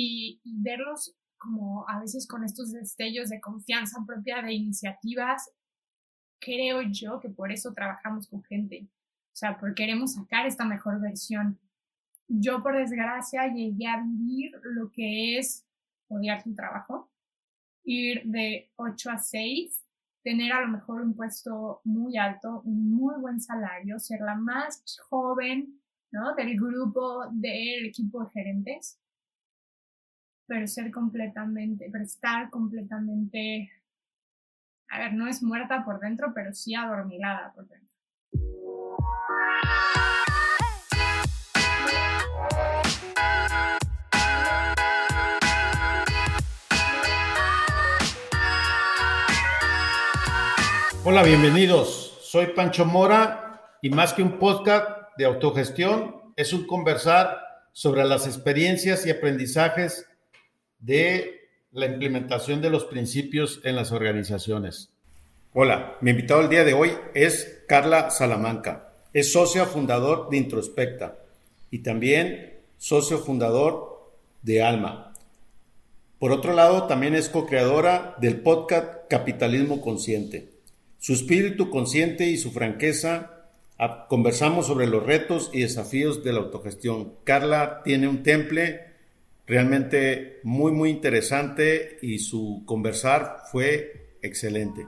y, verlos como a veces con estos destellos de confianza propia de iniciativas, creo yo que por eso trabajamos con gente, o sea, porque queremos sacar esta mejor versión. Yo, por desgracia, llegué a vivir lo que es odiar tu trabajo, ir de 8 a 6, tener a lo mejor un puesto muy alto, un muy buen salario, ser la más joven ¿no? del grupo del equipo de gerentes, pero ser completamente, pero estar completamente, a ver, no es muerta por dentro, pero sí adormilada por dentro. Hola, bienvenidos. Soy Pancho Mora y más que un podcast de autogestión, es un conversar sobre las experiencias y aprendizajes de la implementación de los principios en las organizaciones. Hola, mi invitado el día de hoy es Carla Salamanca. Es socio fundador de Introspecta y también socio fundador de Alma. Por otro lado, también es co-creadora del podcast Capitalismo Consciente. Su espíritu consciente y su franqueza conversamos sobre los retos y desafíos de la autogestión. Carla tiene un temple realmente muy, muy interesante y su conversar fue excelente.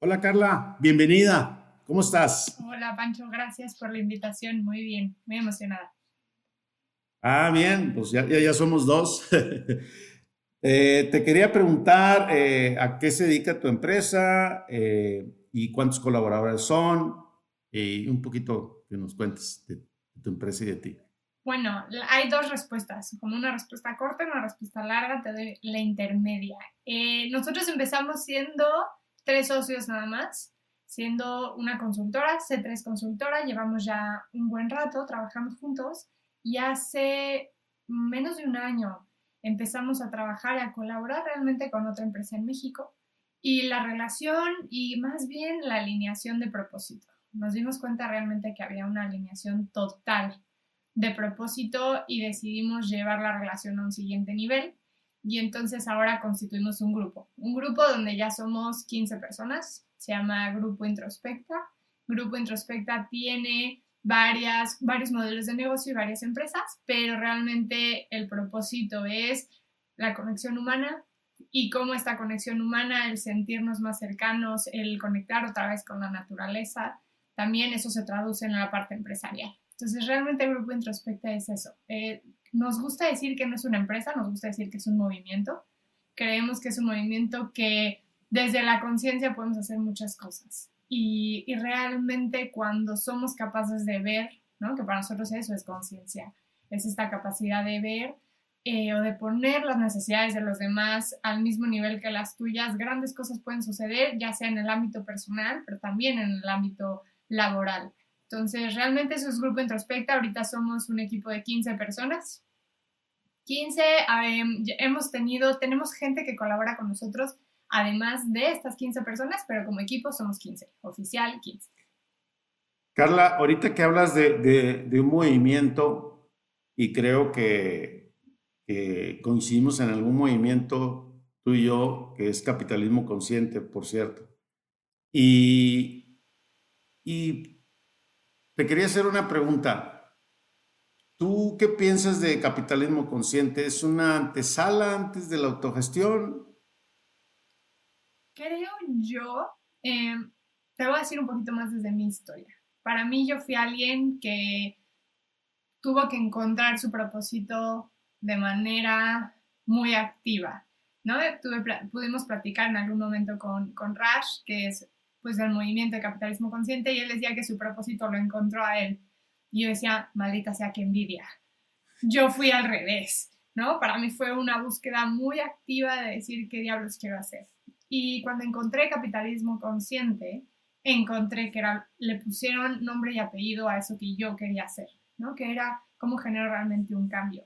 Hola Carla, bienvenida. ¿Cómo estás? Hola Pancho, gracias por la invitación. Muy bien, muy emocionada. Ah, bien, pues ya, ya, somos dos. Eh, te quería preguntar eh, a qué se dedica tu empresa eh, y cuántos colaboradores son y un poquito que nos cuentes de, tu empresa y de ti. Bueno, hay dos respuestas, como una respuesta corta y una respuesta larga, te doy la intermedia. nosotros empezamos siendo tres socios nada más, siendo una consultora, C3 Consultora, llevamos ya un buen rato, trabajamos juntos y hace menos de un año empezamos a trabajar y a colaborar realmente con otra empresa en México y la relación y más bien la alineación de propósito. Nos dimos cuenta realmente que había una alineación total de propósito y decidimos llevar la relación a un siguiente nivel y entonces ahora constituimos un grupo, un grupo donde ya somos 15 personas, se llama Grupo Introspecta. Grupo Introspecta tiene varias, varios modelos de negocio y varias empresas, pero realmente el propósito es la conexión humana y cómo esta conexión humana, el sentirnos más cercanos, el conectar otra vez con la naturaleza, también eso se traduce en la parte empresarial. Entonces, realmente el Grupo Introspecta es eso. Eh, nos gusta decir que no es una empresa, nos gusta decir que es un movimiento. Creemos que es un movimiento que desde la conciencia podemos hacer muchas cosas. Y, realmente cuando somos capaces de ver, ¿no? que para nosotros eso es conciencia, es esta capacidad de ver eh, o de poner las necesidades de los demás al mismo nivel que las tuyas, grandes cosas pueden suceder, ya sea en el ámbito personal, pero también en el ámbito laboral. Entonces, realmente eso es Grupo Introspecta. Ahorita somos un equipo de 15 personas 15, hemos tenido, tenemos gente que colabora con nosotros, además de estas 15 personas, pero como equipo somos 15, oficial 15. Carla, ahorita que hablas de, un movimiento, y creo que, coincidimos en algún movimiento tú y yo, que es capitalismo consciente, por cierto. Y, y te quería hacer una pregunta. ¿Tú qué piensas de capitalismo consciente? ¿Es una antesala antes de la autogestión? Creo yo, em, te voy a decir un poquito más desde mi historia. Para mí yo fui alguien que tuvo que encontrar su propósito de manera muy activa, ¿no? pudimos platicar en algún momento con, con Rash, que es pues del movimiento de capitalismo consciente, y él decía que su propósito lo encontró a él y yo decía, maldita sea que envidia. Yo fui al revés, ¿no? Para mí fue una búsqueda muy activa de decir qué diablos quiero hacer. Y cuando encontré capitalismo consciente, encontré que era, le pusieron nombre y apellido a eso que yo quería hacer, ¿no? Que era cómo generar realmente un cambio.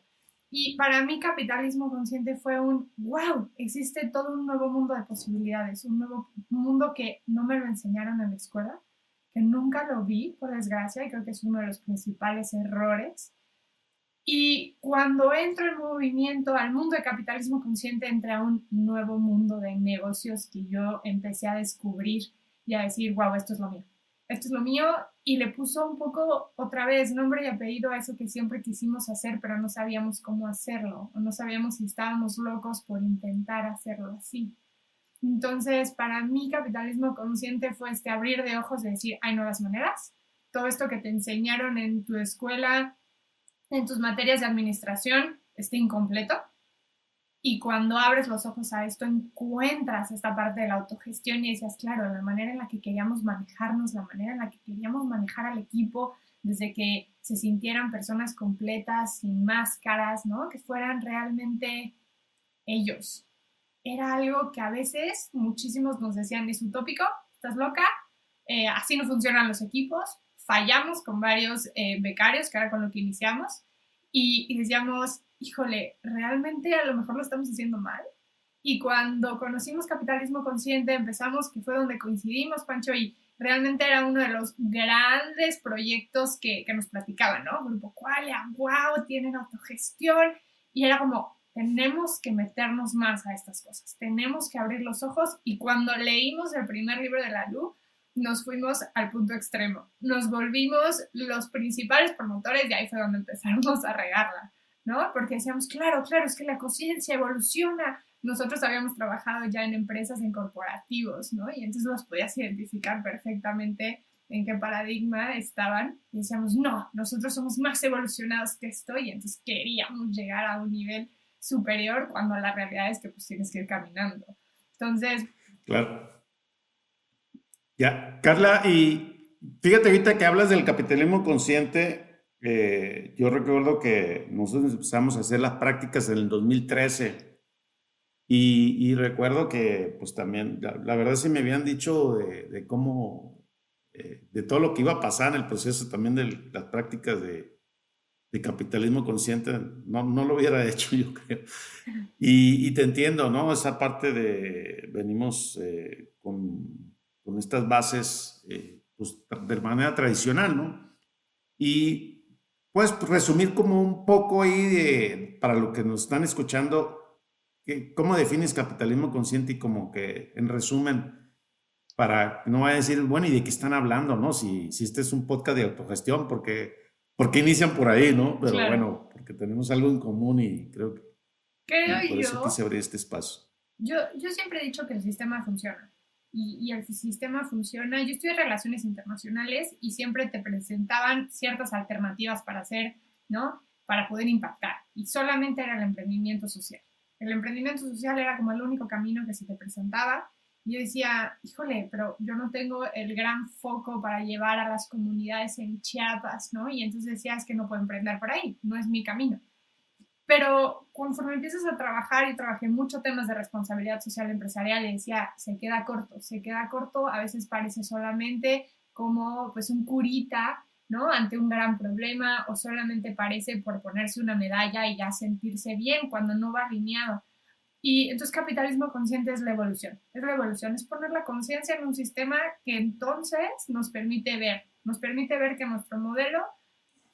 Y para mí capitalismo consciente fue un, wow, existe todo un nuevo mundo de posibilidades, un nuevo mundo que no me lo enseñaron en la escuela, que nunca lo vi, por desgracia, y creo que es uno de los principales errores. Y cuando entro en movimiento al mundo de capitalismo consciente, entré a un nuevo mundo de negocios que yo empecé a descubrir y a decir, wow, esto es lo mío esto es lo mío, y le puso un poco otra vez nombre y apellido a eso que siempre quisimos hacer, pero no sabíamos cómo hacerlo, o no sabíamos si estábamos locos por intentar hacerlo así. Entonces, para mí, capitalismo consciente fue este abrir de ojos de decir, hay nuevas maneras. Todo esto que te enseñaron en tu escuela, en tus materias de administración, está incompleto. Y cuando abres los ojos a esto, encuentras esta parte de la autogestión y decías, claro, la manera en la que queríamos manejarnos, la manera en la que queríamos manejar al equipo, desde que se sintieran personas completas, sin máscaras, ¿no? Que fueran realmente ellos. Era algo que a veces muchísimos nos decían, es utópico, estás loca, eh, así no funcionan los equipos, fallamos con varios eh, becarios, que era con lo que iniciamos, y, y decíamos, híjole, realmente a lo mejor lo estamos haciendo mal. Y cuando conocimos capitalismo consciente, empezamos, que fue donde coincidimos, Pancho, y realmente era uno de los grandes proyectos que, que nos platicaban, ¿no? Grupo Qualia, wow, tienen autogestión. Y era como, tenemos que meternos más a estas cosas, tenemos que abrir los ojos. Y cuando leímos el primer libro de la luz, nos fuimos al punto extremo. Nos volvimos los principales promotores y ahí fue donde empezamos a regarla. ¿no? Porque decíamos, claro, claro, es que la conciencia evoluciona. Nosotros habíamos trabajado ya en empresas, en corporativos, ¿no? Y entonces los podías identificar perfectamente en qué paradigma estaban. Y decíamos, no, nosotros somos más evolucionados que esto y entonces queríamos llegar a un nivel superior cuando la realidad es que pues tienes que ir caminando. Entonces... Claro. Ya, Carla, y fíjate ahorita que hablas del capitalismo consciente, eh, yo recuerdo que nosotros empezamos a hacer las prácticas en el 2013 y, recuerdo que pues también, la, verdad sí me habían dicho de, cómo, eh, de todo lo que iba a pasar en el proceso también de las prácticas de, capitalismo consciente, no, no, lo hubiera hecho yo creo. Y, te entiendo, ¿no? Esa parte de, venimos eh, con, con, estas bases pues, de manera tradicional, ¿no? Y puedes resumir como un poco ahí de, para lo que nos están escuchando, ¿cómo defines capitalismo consciente y como que en resumen, para no vaya a decir, bueno, ¿y de qué están hablando, no? Si, si este es un podcast de autogestión, porque, porque inician por ahí, ¿no? Pero bueno, porque tenemos algo en común y creo que creo por eso quise abrir este espacio. Yo, yo siempre he dicho que el sistema funciona y, el sistema funciona. Yo estudié relaciones internacionales y siempre te presentaban ciertas alternativas para hacer, ¿no? Para poder impactar. Y solamente era el emprendimiento social. El emprendimiento social era como el único camino que se te presentaba. Y yo decía, híjole, pero yo no tengo el gran foco para llevar a las comunidades en Chiapas, ¿no? Y entonces decía, es que no puedo emprender por ahí, no es mi camino. Pero conforme empiezas a trabajar, y trabajé mucho temas de responsabilidad social empresarial, decía, se queda corto, se queda corto, a veces parece solamente como pues un curita, ¿no? Ante un gran problema, o solamente parece por ponerse una medalla y ya sentirse bien cuando no va alineado. Y entonces capitalismo consciente es la evolución, es la evolución, es poner la conciencia en un sistema que entonces nos permite ver, nos permite ver que nuestro modelo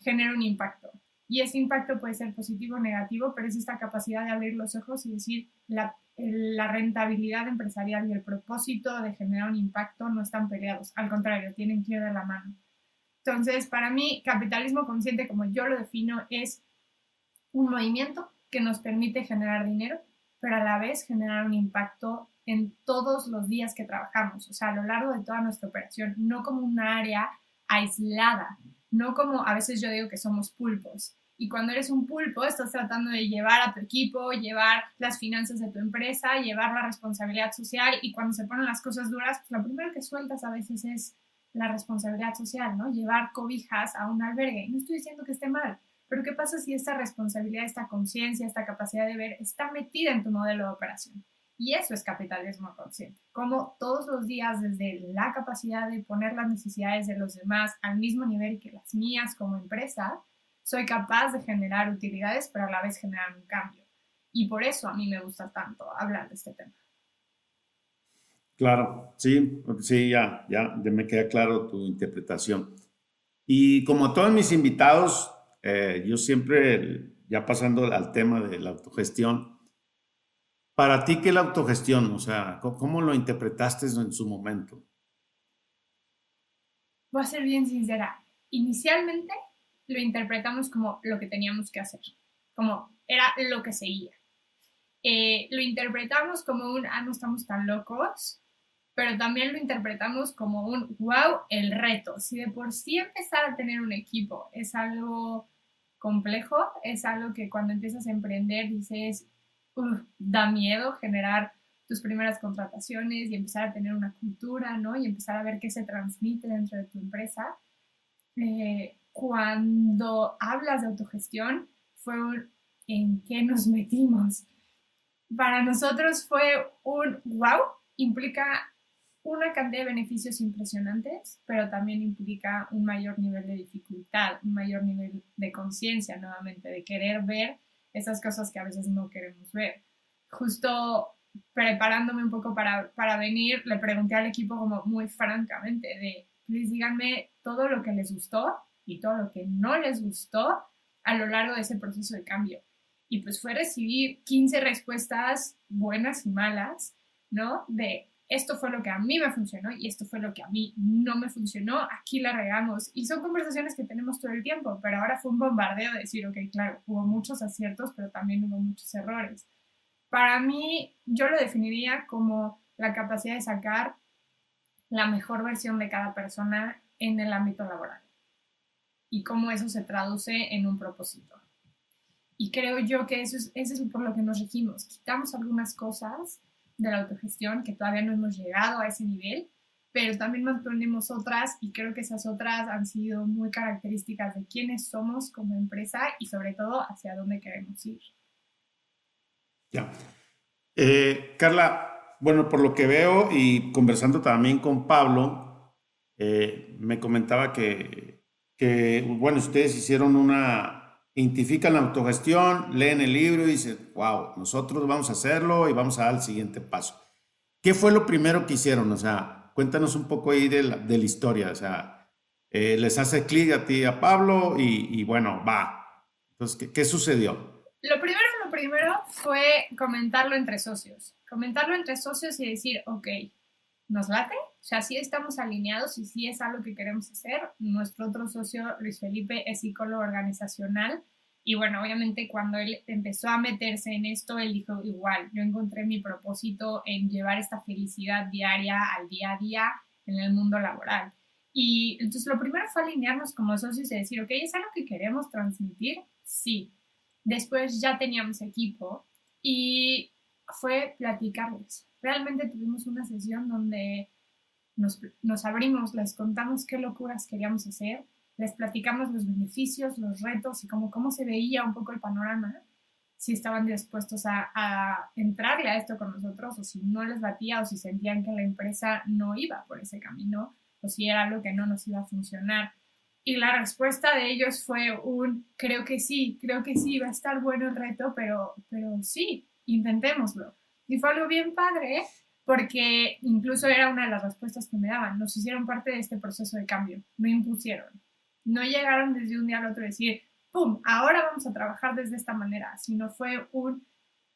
genera un impacto, y ese impacto puede ser positivo o negativo, pero es esta capacidad de abrir los ojos y decir la, rentabilidad empresarial y el propósito de generar un impacto no están peleados, al contrario, tienen que ir de la mano. Entonces, para mí, capitalismo consciente, como yo lo defino, es un movimiento que nos permite generar dinero, pero a la vez generar un impacto en todos los días que trabajamos, o sea, a lo largo de toda nuestra operación, no como un área aislada, no como a veces yo digo que somos pulpos. Y cuando eres un pulpo, estás tratando de llevar a tu equipo, llevar las finanzas de tu empresa, llevar la responsabilidad social. Y cuando se ponen las cosas duras, pues lo primero que sueltas a veces es la responsabilidad social, ¿no? Llevar cobijas a un albergue. No estoy diciendo que esté mal, pero ¿qué pasa si esta responsabilidad, esta conciencia, esta capacidad de ver está metida en tu modelo de operación? Y eso es capitalismo consciente, como todos los días desde la capacidad de poner las necesidades de los demás al mismo nivel que las mías como empresa, soy capaz de generar utilidades, pero a la vez generar un cambio. Y por eso a mí me gusta tanto hablar de este tema. Claro, sí, sí, ya, ya, ya me queda claro tu interpretación. Y como todos mis invitados, eh, yo siempre, ya pasando al tema de la autogestión, para ti, ¿qué es la autogestión? O sea, ¿cómo lo interpretaste en su momento? Voy a ser bien sincera. Inicialmente lo interpretamos como lo que teníamos que hacer, como era lo que seguía. Eh, lo interpretamos como un, ah, no estamos tan locos, pero también lo interpretamos como un, wow, el reto. Si de por sí empezar a tener un equipo es algo complejo, es algo que cuando empiezas a emprender dices, da miedo generar tus primeras contrataciones y empezar a tener una cultura, ¿no? Y empezar a ver qué se transmite dentro de tu empresa. Eh, cuando hablas de autogestión, fue un, ¿en qué nos metimos? Para nosotros fue un, wow, implica una cantidad de beneficios impresionantes, pero también implica un mayor nivel de dificultad, un mayor nivel de conciencia nuevamente, de querer ver esas cosas que a veces no queremos ver. Justo preparándome un poco para, para venir, le pregunté al equipo como muy francamente de, please díganme todo lo que les gustó y todo lo que no les gustó a lo largo de ese proceso de cambio. Y pues fue recibir 15 respuestas buenas y malas, ¿no? De esto fue lo que a mí me funcionó y esto fue lo que a mí no me funcionó, aquí la regamos. Y son conversaciones que tenemos todo el tiempo, pero ahora fue un bombardeo de decir, ok, claro, hubo muchos aciertos, pero también hubo muchos errores. Para mí, yo lo definiría como la capacidad de sacar la mejor versión de cada persona en el ámbito laboral y cómo eso se traduce en un propósito. Y creo yo que eso es, eso es por lo que nos regimos. Quitamos algunas cosas de la autogestión, que todavía no hemos llegado a ese nivel, pero también mantenemos otras y creo que esas otras han sido muy características de quiénes somos como empresa y sobre todo hacia dónde queremos ir. Ya. Eh, Carla, bueno, por lo que veo y conversando también con Pablo, eh, me comentaba que, que, bueno, ustedes hicieron una identifican la autogestión, leen el libro y dicen, wow, nosotros vamos a hacerlo y vamos a dar el siguiente paso. ¿Qué fue lo primero que hicieron? O sea, cuéntanos un poco ahí de la, de la historia. O sea, eh, les hace clic a ti, a Pablo, y, bueno, va. Entonces, ¿qué, ¿qué, sucedió? Lo primero, lo primero fue comentarlo entre socios. Comentarlo entre socios y decir, ok, ¿nos late? O sea, sí estamos alineados y sí es algo que queremos hacer. Nuestro otro socio, Luis Felipe, es psicólogo organizacional. Y bueno, obviamente cuando él empezó a meterse en esto, él dijo, igual, yo encontré mi propósito en llevar esta felicidad diaria al día a día en el mundo laboral. Y entonces lo primero fue alinearnos como socios y decir, ok, ¿es algo que queremos transmitir? Sí. Después ya teníamos equipo y fue platicarles. Realmente tuvimos una sesión donde nos, abrimos, les contamos qué locuras queríamos hacer, les platicamos los beneficios, los retos y cómo, cómo se veía un poco el panorama, si estaban dispuestos a, a, entrarle a esto con nosotros o si no les batía o si sentían que la empresa no iba por ese camino o si era algo que no nos iba a funcionar. Y la respuesta de ellos fue un, creo que sí, creo que sí, va a estar bueno el reto, pero, pero sí, intentémoslo. Y fue algo bien padre porque incluso era una de las respuestas que me daban. Nos hicieron parte de este proceso de cambio, no impusieron. No llegaron desde un día al otro a decir, ¡pum!, ahora vamos a trabajar desde esta manera, sino fue un,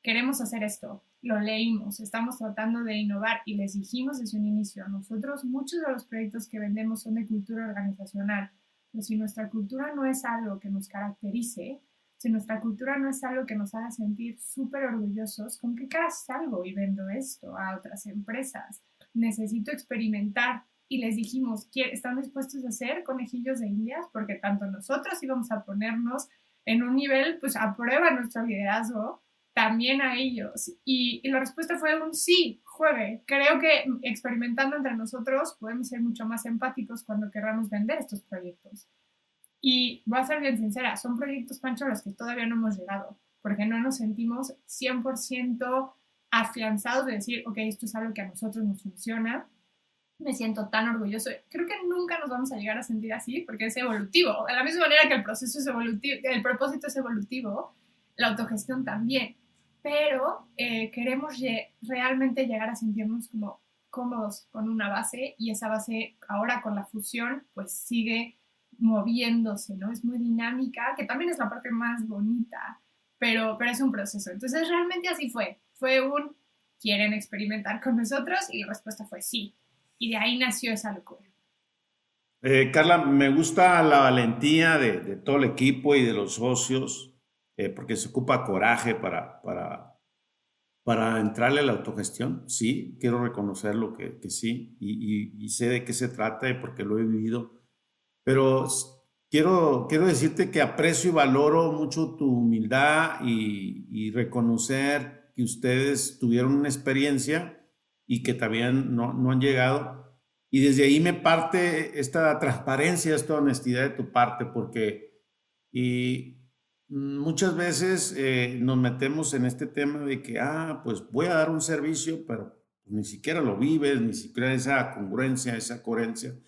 queremos hacer esto, lo leímos, estamos tratando de innovar y les dijimos desde un inicio, nosotros muchos de los proyectos que vendemos son de cultura organizacional, pero si nuestra cultura no es algo que nos caracterice, si nuestra cultura no es algo que nos haga sentir súper orgullosos, ¿con qué cara salgo y vendo esto a otras empresas? Necesito experimentar. Y les dijimos, ¿están dispuestos a hacer conejillos de indias? Porque tanto nosotros íbamos a ponernos en un nivel, pues a prueba nuestro liderazgo, también a ellos. Y, la respuesta fue un sí, juegue. Creo que experimentando entre nosotros podemos ser mucho más empáticos cuando querramos vender estos proyectos. Y voy a ser bien sincera, son proyectos, Pancho, a los que todavía no hemos llegado, porque no nos sentimos 100% afianzados de decir, ok, esto es algo que a nosotros nos funciona. me siento tan orgulloso. Creo que nunca nos vamos a llegar a sentir así porque es evolutivo. De la misma manera que el proceso es evolutivo, el propósito es evolutivo, la autogestión también. Pero eh, queremos realmente llegar a sentirnos como cómodos con una base y esa base ahora con la fusión pues sigue moviéndose, ¿no? Es muy dinámica, que también es la parte más bonita, pero, pero es un proceso. Entonces realmente así fue. Fue un, ¿quieren experimentar con nosotros? Y la respuesta fue sí. Y de ahí nació esa locura. Eh, Carla, me gusta la valentía de, todo el equipo y de los socios, eh, porque se ocupa coraje para, para, para entrarle a la autogestión. Sí, quiero reconocerlo que, que sí, y, y, sé de qué se trata porque lo he vivido. Pero quiero, quiero decirte que aprecio y valoro mucho tu humildad y, y reconocer que ustedes tuvieron una experiencia y que también no, no han llegado. Y desde ahí me parte esta transparencia, esta honestidad de tu parte, porque y muchas veces eh, nos metemos en este tema de que, ah, pues voy a dar un servicio, pero ni siquiera lo vives, ni siquiera esa congruencia, esa coherencia.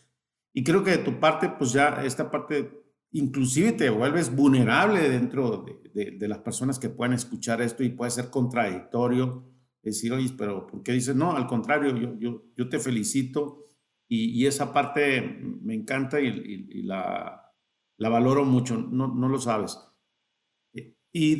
Y creo que de tu parte, pues ya esta parte, inclusive te vuelves vulnerable dentro de, de las personas que puedan escuchar esto y puede ser contradictorio decir, oye, pero ¿por qué dices? No, al contrario, yo, yo, yo te felicito y, y, esa parte me encanta y, y, la, la, valoro mucho, no, no lo sabes. Y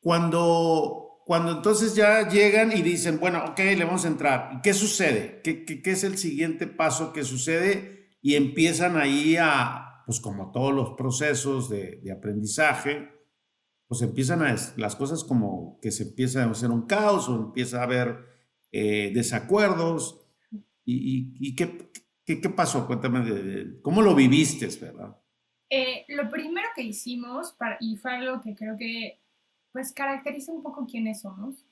cuando, cuando entonces ya llegan y dicen, bueno, ok, le vamos a entrar, ¿qué sucede? ¿Qué, qué, qué es el siguiente paso que sucede? Y empiezan ahí a, pues como todos los procesos de, de aprendizaje, pues empiezan a, las cosas como que se empieza a hacer un caos o empieza a haber eh, desacuerdos. ¿Y, y, qué, qué, qué, pasó? Cuéntame, de, ¿cómo lo viviste, verdad? Eh, lo primero que hicimos, para, y fue algo que creo que pues caracteriza un poco quiénes somos,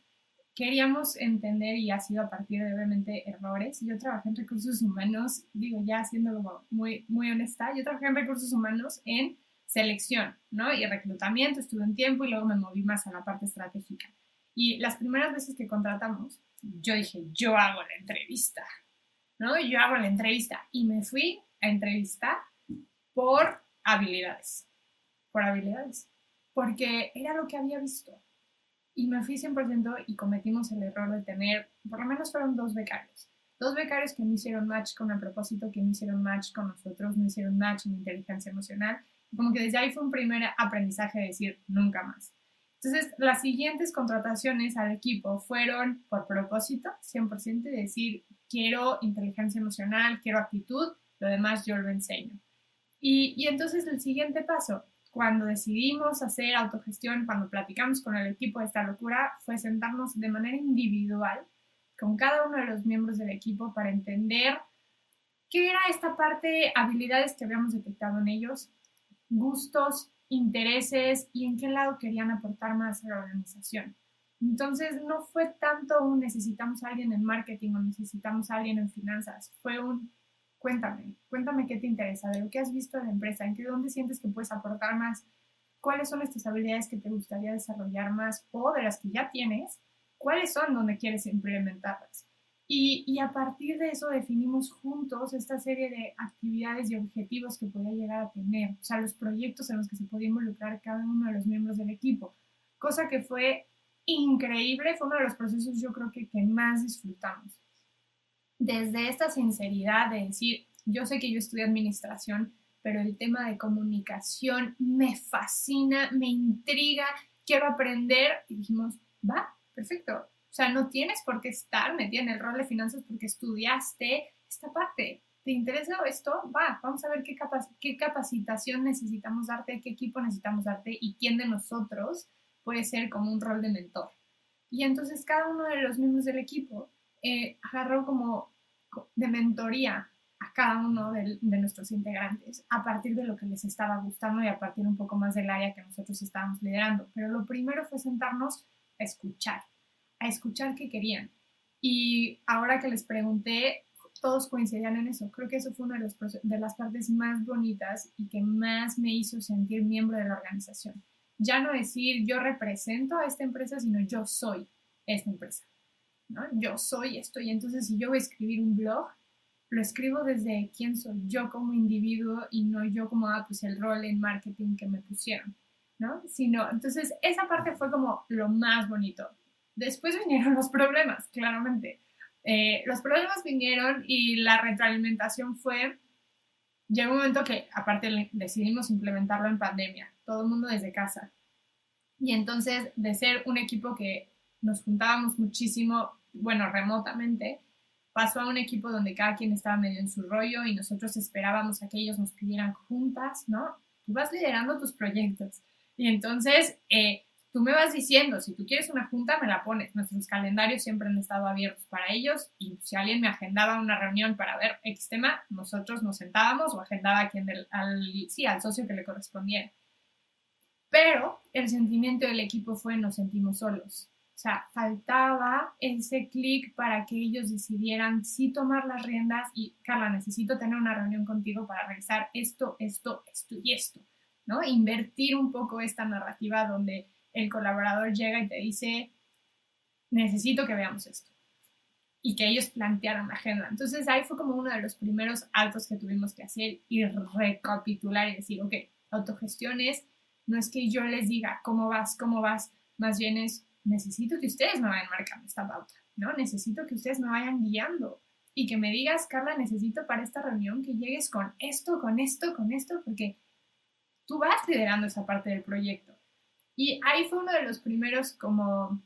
queríamos entender y ha sido a partir de obviamente errores. Yo trabajé en recursos humanos, digo ya siendo muy, muy honesta, yo trabajé en recursos humanos en selección, ¿no? Y reclutamiento, estuve un tiempo y luego me moví más a la parte estratégica. Y las primeras veces que contratamos, yo dije, yo hago la entrevista, ¿no? Yo hago la entrevista y me fui a entrevistar por habilidades, por habilidades, porque era lo que había visto. Y me fui 100% y cometimos el error de tener, por lo menos fueron dos becarios. Dos becarios que no hicieron match con el propósito, que no hicieron match con nosotros, no hicieron match en inteligencia emocional como que desde ahí fue un primer aprendizaje de decir nunca más. Entonces, las siguientes contrataciones al equipo fueron por propósito, 100%, de decir, quiero inteligencia emocional, quiero actitud, lo demás yo lo enseño. Y, y entonces el siguiente paso, cuando decidimos hacer autogestión, cuando platicamos con el equipo de esta locura, fue sentarnos de manera individual con cada uno de los miembros del equipo para entender qué era esta parte, habilidades que habíamos detectado en ellos, gustos, intereses y en qué lado querían aportar más a la organización. Entonces no fue tanto un necesitamos a alguien en marketing o necesitamos a alguien en finanzas, fue un cuéntame, cuéntame qué te interesa, de lo que has visto en la empresa, en qué dónde sientes que puedes aportar más, cuáles son estas habilidades que te gustaría desarrollar más o de las que ya tienes, cuáles son donde quieres implementarlas. Y, a partir de eso definimos juntos esta serie de actividades y objetivos que podía llegar a tener, o sea, los proyectos en los que se podía involucrar cada uno de los miembros del equipo, cosa que fue increíble, fue uno de los procesos yo creo que, que más disfrutamos. Desde esta sinceridad de decir, yo sé que yo estudié administración, pero el tema de comunicación me fascina, me intriga, quiero aprender, y dijimos, va, perfecto, o sea, no tienes por qué estar metida en el rol de finanzas porque estudiaste esta parte. ¿Te interesa esto? Va, vamos a ver qué, qué capacitación necesitamos darte, qué equipo necesitamos darte y quién de nosotros puede ser como un rol de mentor. Y entonces cada uno de los miembros del equipo eh, agarró como de mentoría a cada uno de, nuestros integrantes a partir de lo que les estaba gustando y a partir un poco más del área que nosotros estábamos liderando. Pero lo primero fue sentarnos a escuchar a escuchar qué querían. Y ahora que les pregunté, todos coincidían en eso. Creo que eso fue una de las partes más bonitas y que más me hizo sentir miembro de la organización. Ya no decir yo represento a esta empresa, sino yo soy esta empresa. ¿No? Yo soy esto. Y entonces si yo voy a escribir un blog, lo escribo desde quién soy yo como individuo y no yo como, ah, pues el rol en marketing que me pusieron, ¿no? Sino, entonces, esa parte fue como lo más bonito. Después vinieron los problemas, claramente. Eh, los problemas vinieron y la retroalimentación fue, llegó un momento que aparte decidimos implementarlo en pandemia, todo el mundo desde casa. Y entonces, de ser un equipo que nos juntábamos muchísimo, bueno, remotamente, pasó a un equipo donde cada quien estaba medio en su rollo y nosotros esperábamos a que ellos nos pidieran juntas, ¿no? Tú vas liderando tus proyectos. Y entonces, eh, tú me vas diciendo, si tú quieres una junta, me la pones. Nuestros calendarios siempre han estado abiertos para ellos y si alguien me agendaba una reunión para ver X tema, nosotros nos sentábamos o agendaba a quien sí, al socio que le correspondiera. Pero el sentimiento del equipo fue nos sentimos solos. O sea, faltaba ese clic para que ellos decidieran sí tomar las riendas y, Carla, necesito tener una reunión contigo para revisar esto, esto, esto y esto, ¿no? Invertir un poco esta narrativa donde el colaborador llega y te dice, necesito que veamos esto. Y que ellos plantearan la agenda. Entonces ahí fue como uno de los primeros altos que tuvimos que hacer y recapitular y decir, ok, autogestión es, no es que yo les diga cómo vas, cómo vas, más bien es, necesito que ustedes me vayan marcando esta pauta, ¿no? Necesito que ustedes me vayan guiando y que me digas, Carla, necesito para esta reunión que llegues con esto, con esto, con esto, porque tú vas liderando esa parte del proyecto. Y ahí fue uno de los primeros como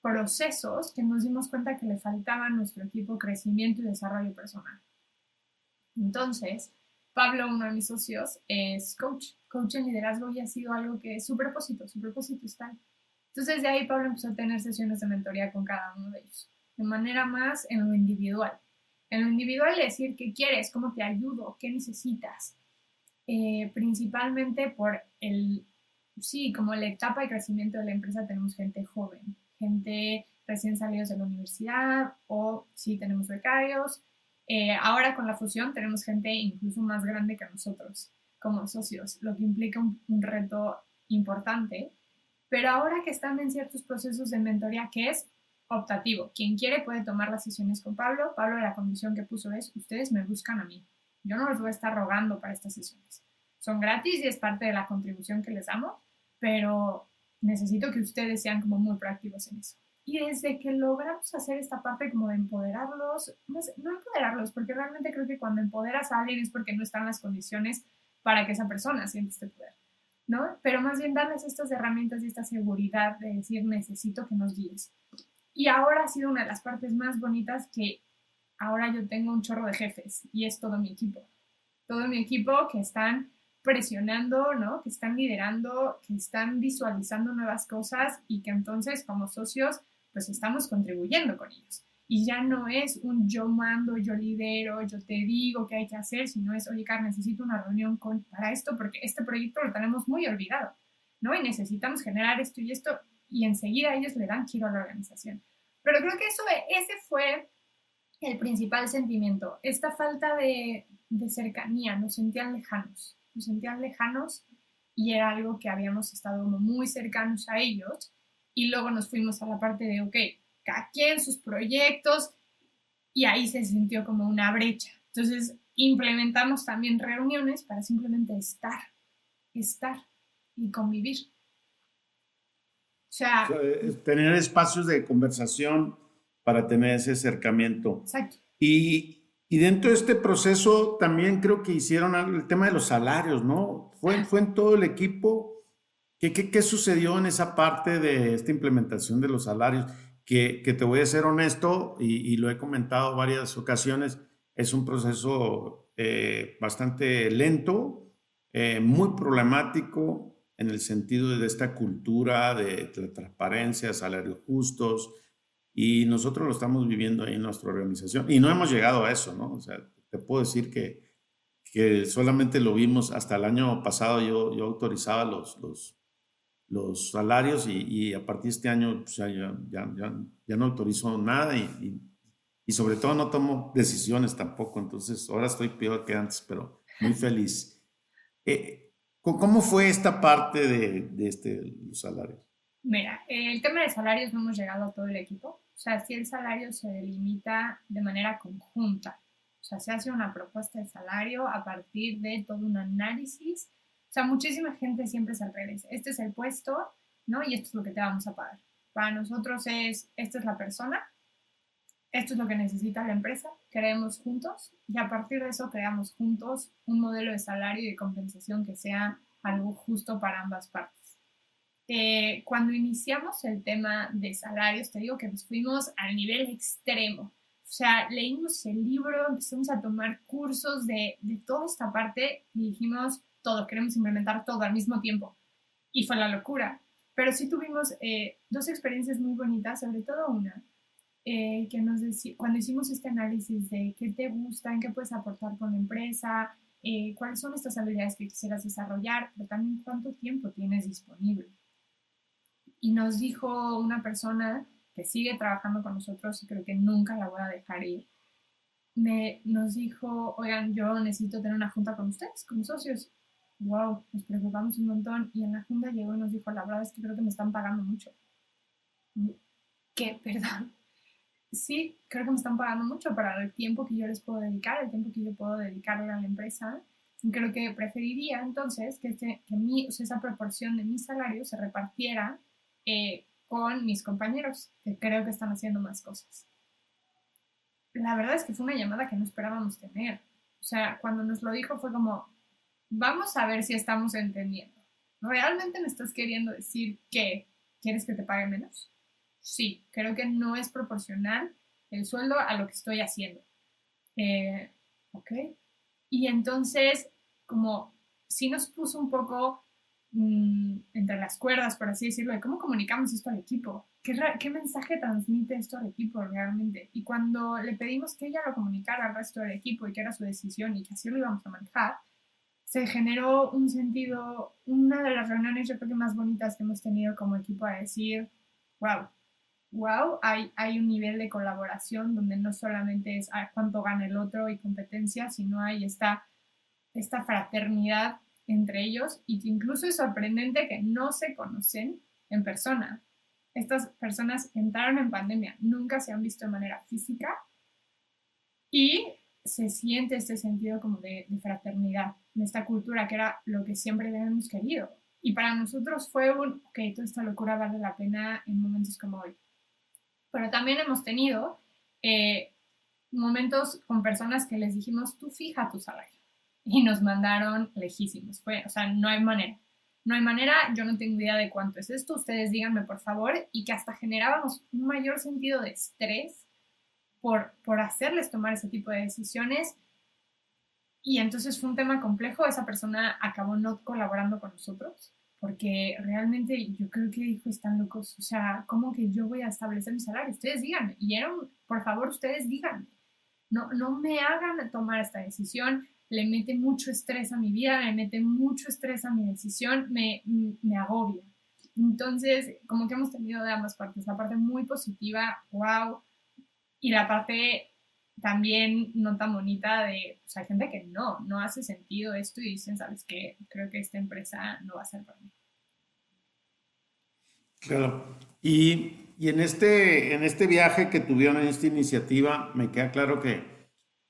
procesos que nos dimos cuenta que le faltaba a nuestro equipo crecimiento y desarrollo personal. Entonces, Pablo, uno de mis socios, es coach, coach en liderazgo y ha sido algo que es su propósito, su propósito está. Entonces de ahí Pablo empezó a tener sesiones de mentoría con cada uno de ellos, de manera más en lo individual. En lo individual decir qué quieres, cómo te ayudo, qué necesitas, eh, principalmente por el sí, como la etapa de crecimiento de la empresa tenemos gente joven, gente recién salidos de la universidad o sí tenemos becarios. Eh, ahora con la fusión tenemos gente incluso más grande que nosotros como socios, lo que implica un, un reto importante. Pero ahora que están en ciertos procesos de mentoría, que es optativo, quien quiere puede tomar las sesiones con Pablo. Pablo la condición que puso es, ustedes me buscan a mí. Yo no les voy a estar rogando para estas sesiones. Son gratis y es parte de la contribución que les damos, pero necesito que ustedes sean como muy proactivos en eso. Y desde que logramos hacer esta parte como de empoderarlos, no, empoderarlos, porque realmente creo que cuando empoderas a alguien es porque no están las condiciones para que esa persona sienta este poder, Pero más bien darles estas herramientas y esta seguridad de decir, necesito que nos guíes. Y ahora ha sido una de las partes más bonitas que ahora yo tengo un chorro de jefes y es todo mi equipo. Todo mi equipo que están presionando, ¿no? Que están liderando, que están visualizando nuevas cosas y que entonces como socios pues estamos contribuyendo con ellos. Y ya no es un yo mando, yo lidero, yo te digo qué hay que hacer, sino es, oye, Carmen, necesito una reunión con, para esto porque este proyecto lo tenemos muy olvidado, ¿no? Y necesitamos generar esto y esto y enseguida ellos le dan giro a la organización. Pero creo que eso, ese fue el principal sentimiento, esta falta de, de cercanía, nos sentían lejanos, nos sentían lejanos y era algo que habíamos estado muy cercanos a ellos y luego nos fuimos a la parte de, ok, cada quien sus proyectos y ahí se sintió como una brecha. Entonces implementamos también reuniones para simplemente estar, estar y convivir. O sea, tener espacios de conversación para tener ese acercamiento. Exacto. Y, y dentro de este proceso también creo que hicieron el tema de los salarios, ¿no? Fue, fue en todo el equipo. ¿Qué, qué, qué sucedió en esa parte de esta implementación de los salarios? Que, te voy a ser honesto, y, lo he comentado varias ocasiones, es un proceso eh, bastante lento, eh, muy problemático en el sentido de esta cultura de, de transparencia, salarios justos, y nosotros lo estamos viviendo ahí en nuestra organización. Y no hemos llegado a eso, ¿no? O sea, te puedo decir que, que solamente lo vimos hasta el año pasado, yo, yo autorizaba los, los, los salarios y, a partir de este año ya, no autorizo nada y, sobre todo no tomo decisiones tampoco. Entonces, ahora estoy peor que antes, pero muy feliz. Eh, ¿Cómo fue esta parte de, de este, los salarios? Mira, el tema de salarios no hemos llegado a todo el equipo. O sea, si el salario se delimita de manera conjunta O sea, se hace una propuesta de salario a partir de todo un análisis. O sea, muchísima gente siempre es al revés. Este es el puesto, ¿no? Y esto es lo que te vamos a pagar. Para nosotros es, esta es la persona, esto es lo que necesita la empresa, creemos juntos y a partir de eso creamos juntos un modelo de salario y de compensación que sea algo justo para ambas partes. Eh, cuando iniciamos el tema de salarios, te digo que nos fuimos al nivel extremo. O sea, leímos el libro, empezamos a tomar cursos de, de toda esta parte y dijimos todo, queremos implementar todo al mismo tiempo. Y fue la locura. Pero sí tuvimos eh, dos experiencias muy bonitas, sobre todo una, eh, que nos decía, cuando hicimos este análisis de qué te gusta, en qué puedes aportar con la empresa, eh, cuáles son estas habilidades que quisieras desarrollar, pero también cuánto tiempo tienes disponible. Y nos dijo una persona que sigue trabajando con nosotros y creo que nunca la voy a dejar ir, me, nos dijo, oigan, yo necesito tener una junta con ustedes, como socios. Wow, nos preocupamos un montón y en la junta llegó y nos dijo, la verdad es que creo que me están pagando mucho. ¿Qué? Perdón. Sí, creo que me están pagando mucho para el tiempo que yo les puedo dedicar, el tiempo que yo puedo dedicarle a la empresa. Y creo que preferiría entonces que, este, que mi, o sea, esa proporción de mi salario se repartiera eh, con mis compañeros, que creo que están haciendo más cosas. La verdad es que fue una llamada que no esperábamos tener. O sea, cuando nos lo dijo fue como, vamos a ver si estamos entendiendo. ¿Realmente me estás queriendo decir que quieres que te pague menos? Sí, creo que no es proporcional el sueldo a lo que estoy haciendo. Eh, ok. Y entonces, como si nos puso un poco Mm, entre las cuerdas, por así decirlo, de cómo comunicamos esto al equipo. ¿Qué, ¿Qué, mensaje transmite esto al equipo realmente? Y cuando le pedimos que ella lo comunicara al resto del equipo y que era su decisión y que así lo íbamos a manejar, se generó un sentido, una de las reuniones yo creo que más bonitas que hemos tenido como equipo a decir, wow, wow, hay, hay un nivel de colaboración donde no solamente es a cuánto gana el otro y competencia, sino hay esta, esta fraternidad entre ellos y que incluso es sorprendente que no se conocen en persona. Estas personas entraron en pandemia, nunca se han visto de manera física y se siente este sentido como de, fraternidad, de esta cultura que era lo que siempre habíamos querido. Y para nosotros fue un, ok, toda esta locura vale la pena en momentos como hoy. Pero también hemos tenido eh, momentos con personas que les dijimos, tú fija tu salario y nos mandaron lejísimos. Fue, o sea, no hay manera. No hay manera, yo no tengo idea de cuánto es esto, ustedes díganme por favor, y que hasta generábamos un mayor sentido de estrés por, por hacerles tomar ese tipo de decisiones. Y entonces fue un tema complejo, esa persona acabó no colaborando con nosotros, porque realmente yo creo que dijo, están locos, o sea, ¿cómo que yo voy a establecer mi salario? Ustedes díganme, y eran, por favor, ustedes díganme, no, no me hagan tomar esta decisión, le mete mucho estrés a mi vida, le mete mucho estrés a mi decisión, me, me agobia. Entonces, como que hemos tenido de ambas partes, la parte muy positiva, wow, y la parte también no tan bonita de, sea, hay gente que no, no hace sentido esto y dicen, ¿sabes qué? Creo que esta empresa no va a ser para mí. Claro. Y, y en, este, en este viaje que tuvieron en esta iniciativa, me queda claro que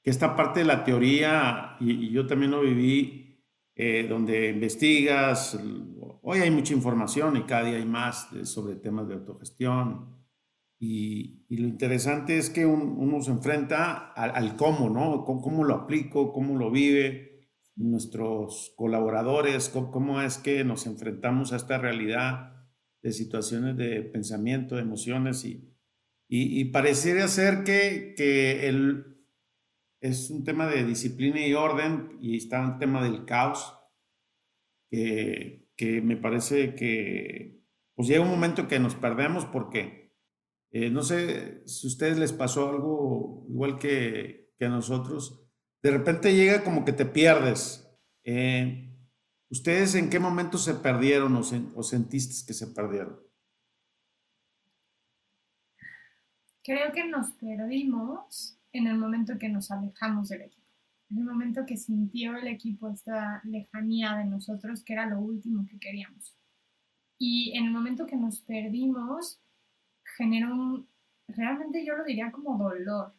que esta parte de la teoría, y, yo también lo viví, eh, donde investigas, hoy hay mucha información y cada día hay más sobre temas de autogestión. Y, lo interesante es que uno se enfrenta al, cómo, ¿no? ¿Cómo, lo aplico? ¿Cómo lo vive? Nuestros colaboradores, ¿cómo, es que nos enfrentamos a esta realidad de situaciones de pensamiento, de emociones? Y, y, pareciera ser que, que el, es un tema de disciplina y orden y está el tema del caos, que, me parece que pues llega un momento que nos perdemos porque eh, no sé si a ustedes les pasó algo igual que, a nosotros, de repente llega como que te pierdes. Eh, ¿Ustedes en qué momento se perdieron o, o sentiste que se perdieron? Creo que nos perdimos en el momento que nos alejamos del equipo, en el momento que sintió el equipo esta lejanía de nosotros, que era lo último que queríamos. Y en el momento que nos perdimos, generó un, realmente yo lo diría como dolor,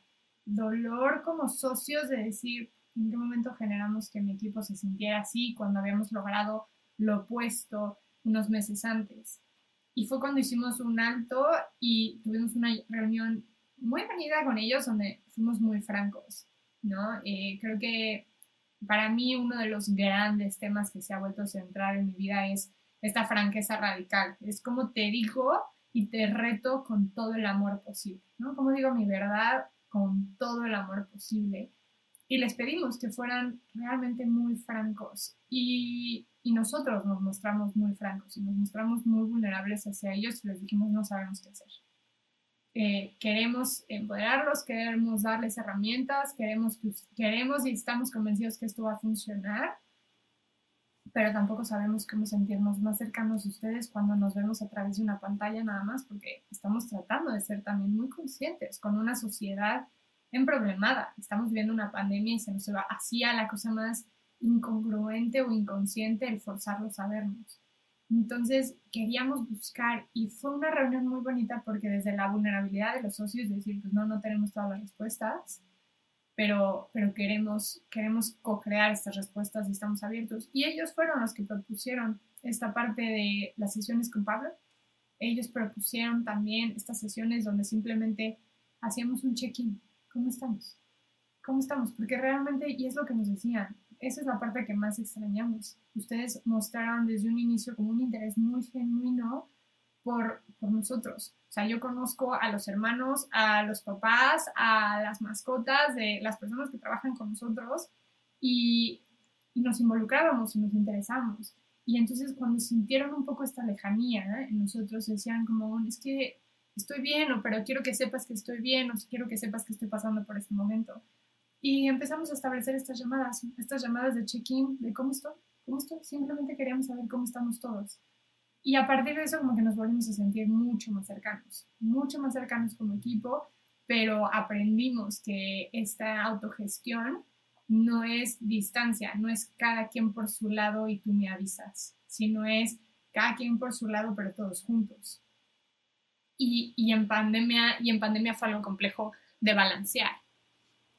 dolor como socios de decir en qué momento generamos que mi equipo se sintiera así cuando habíamos logrado lo opuesto unos meses antes. Y fue cuando hicimos un alto y tuvimos una reunión muy bonita con ellos donde fuimos muy francos, ¿no? Eh, creo que para mí uno de los grandes temas que se ha vuelto a centrar en mi vida es esta franqueza radical. Es como te digo y te reto con todo el amor posible, ¿no? Como digo mi verdad con todo el amor posible. Y les pedimos que fueran realmente muy francos. Y, y nosotros nos mostramos muy francos y nos mostramos muy vulnerables hacia ellos y les dijimos no sabemos qué hacer. Eh, queremos empoderarlos, queremos darles herramientas, queremos, queremos y estamos convencidos que esto va a funcionar, pero tampoco sabemos cómo sentirnos más cercanos a ustedes cuando nos vemos a través de una pantalla nada más, porque estamos tratando de ser también muy conscientes con una sociedad en problemada. Estamos viviendo una pandemia y se nos va así a la cosa más incongruente o inconsciente el forzarlos a vernos. Entonces queríamos buscar y fue una reunión muy bonita porque desde la vulnerabilidad de los socios, decir, pues no, no tenemos todas las respuestas, pero, pero queremos, queremos co-crear estas respuestas y estamos abiertos. Y ellos fueron los que propusieron esta parte de las sesiones con Pablo. Ellos propusieron también estas sesiones donde simplemente hacíamos un check-in. ¿Cómo estamos? ¿Cómo estamos? Porque realmente, y es lo que nos decían, esa es la parte que más extrañamos. Ustedes mostraron desde un inicio como un interés muy genuino por, por nosotros. O sea, yo conozco a los hermanos, a los papás, a las mascotas de las personas que trabajan con nosotros y, nos involucrábamos y nos interesamos. Y entonces cuando sintieron un poco esta lejanía en nosotros, decían como, es que estoy bien, pero quiero que sepas que estoy bien, o quiero que sepas que estoy pasando por este momento. Y empezamos a establecer estas llamadas, estas llamadas de check-in, de cómo estoy, cómo estoy. Simplemente queríamos saber cómo estamos todos. Y a partir de eso como que nos volvimos a sentir mucho más cercanos, mucho más cercanos como equipo, pero aprendimos que esta autogestión no es distancia, no es cada quien por su lado y tú me avisas, sino es cada quien por su lado, pero todos juntos. Y, y en pandemia, y en pandemia fue algo complejo de balancear,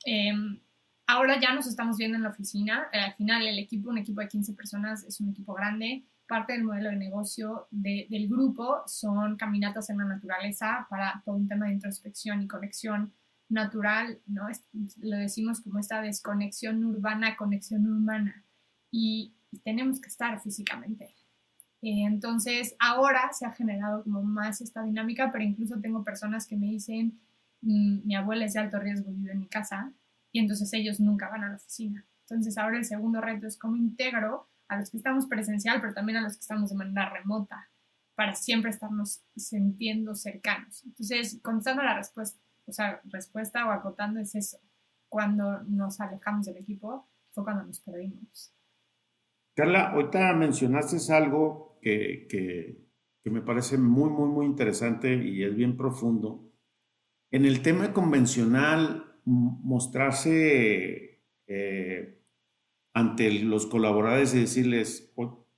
Em, ahora ya nos estamos viendo en la oficina. Eh, al final, el equipo, un equipo de 15 personas, es un equipo grande. Parte del modelo de negocio del grupo son caminatas en la naturaleza para todo un tema de introspección y conexión natural, ¿no? lo decimos como esta desconexión urbana, conexión humana. Y, tenemos que estar físicamente. Eh, entonces, ahora se ha generado como más esta dinámica, pero incluso tengo personas que me dicen, mi abuela es de alto riesgo, vive en mi casa y entonces ellos nunca van a la oficina. Entonces ahora el segundo reto es cómo integro a los que estamos presencial, pero también a los que estamos de manera remota, para siempre estarnos sintiendo cercanos. Entonces, contestando la respuesta, o sea, respuesta o acotando es eso. Cuando nos alejamos del equipo fue cuando nos perdimos. Carla, ahorita mencionaste algo que, que me parece muy, muy, muy interesante y es bien profundo en el tema convencional, mostrarse eh, ante los colaboradores y decirles,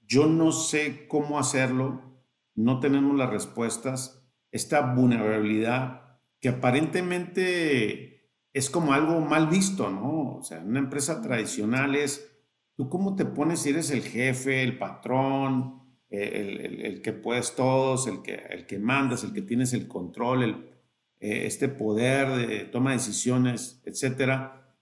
yo no sé cómo hacerlo, no tenemos las respuestas, esta vulnerabilidad que aparentemente es como algo mal visto, ¿no? O sea, en una empresa tradicional es, ¿tú cómo te pones si eres el jefe, el patrón, el, que puedes todos, el que, el que mandas, el que tienes el control, el eh, este poder de toma de decisiones, etcétera.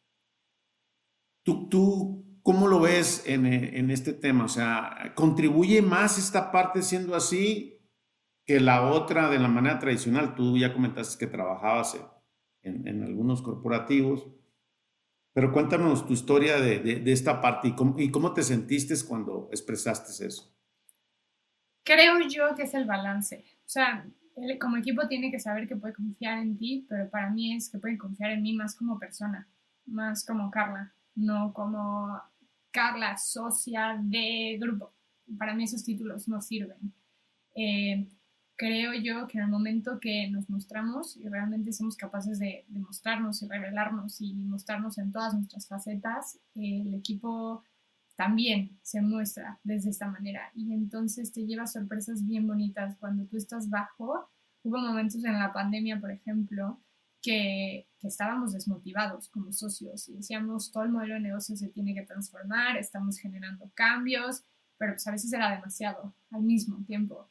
¿Tú, tú cómo lo ves en, en, este tema? O sea, ¿contribuye más esta parte siendo así que la otra de la manera tradicional? Tú ya comentaste que trabajabas en, en algunos corporativos, pero cuéntanos tu historia de, de, esta parte y cómo, y cómo te sentiste cuando expresaste eso. Creo yo que es el balance. O sea, él como equipo tiene que saber que puede confiar en ti, pero para mí es que puede confiar en mí más como persona, más como Carla, no como Carla, socia de grupo. Para mí esos títulos no sirven. Eh, creo yo que en el momento que nos mostramos y realmente somos capaces de mostrarnos y revelarnos y mostrarnos en todas nuestras facetas, el equipo también se muestra desde esta manera y entonces te lleva sorpresas bien bonitas cuando tú estás bajo. Hubo momentos en la pandemia, por ejemplo, que, que, estábamos desmotivados como socios y decíamos, todo el modelo de negocio se tiene que transformar, estamos generando cambios, pero pues a veces era demasiado al mismo tiempo.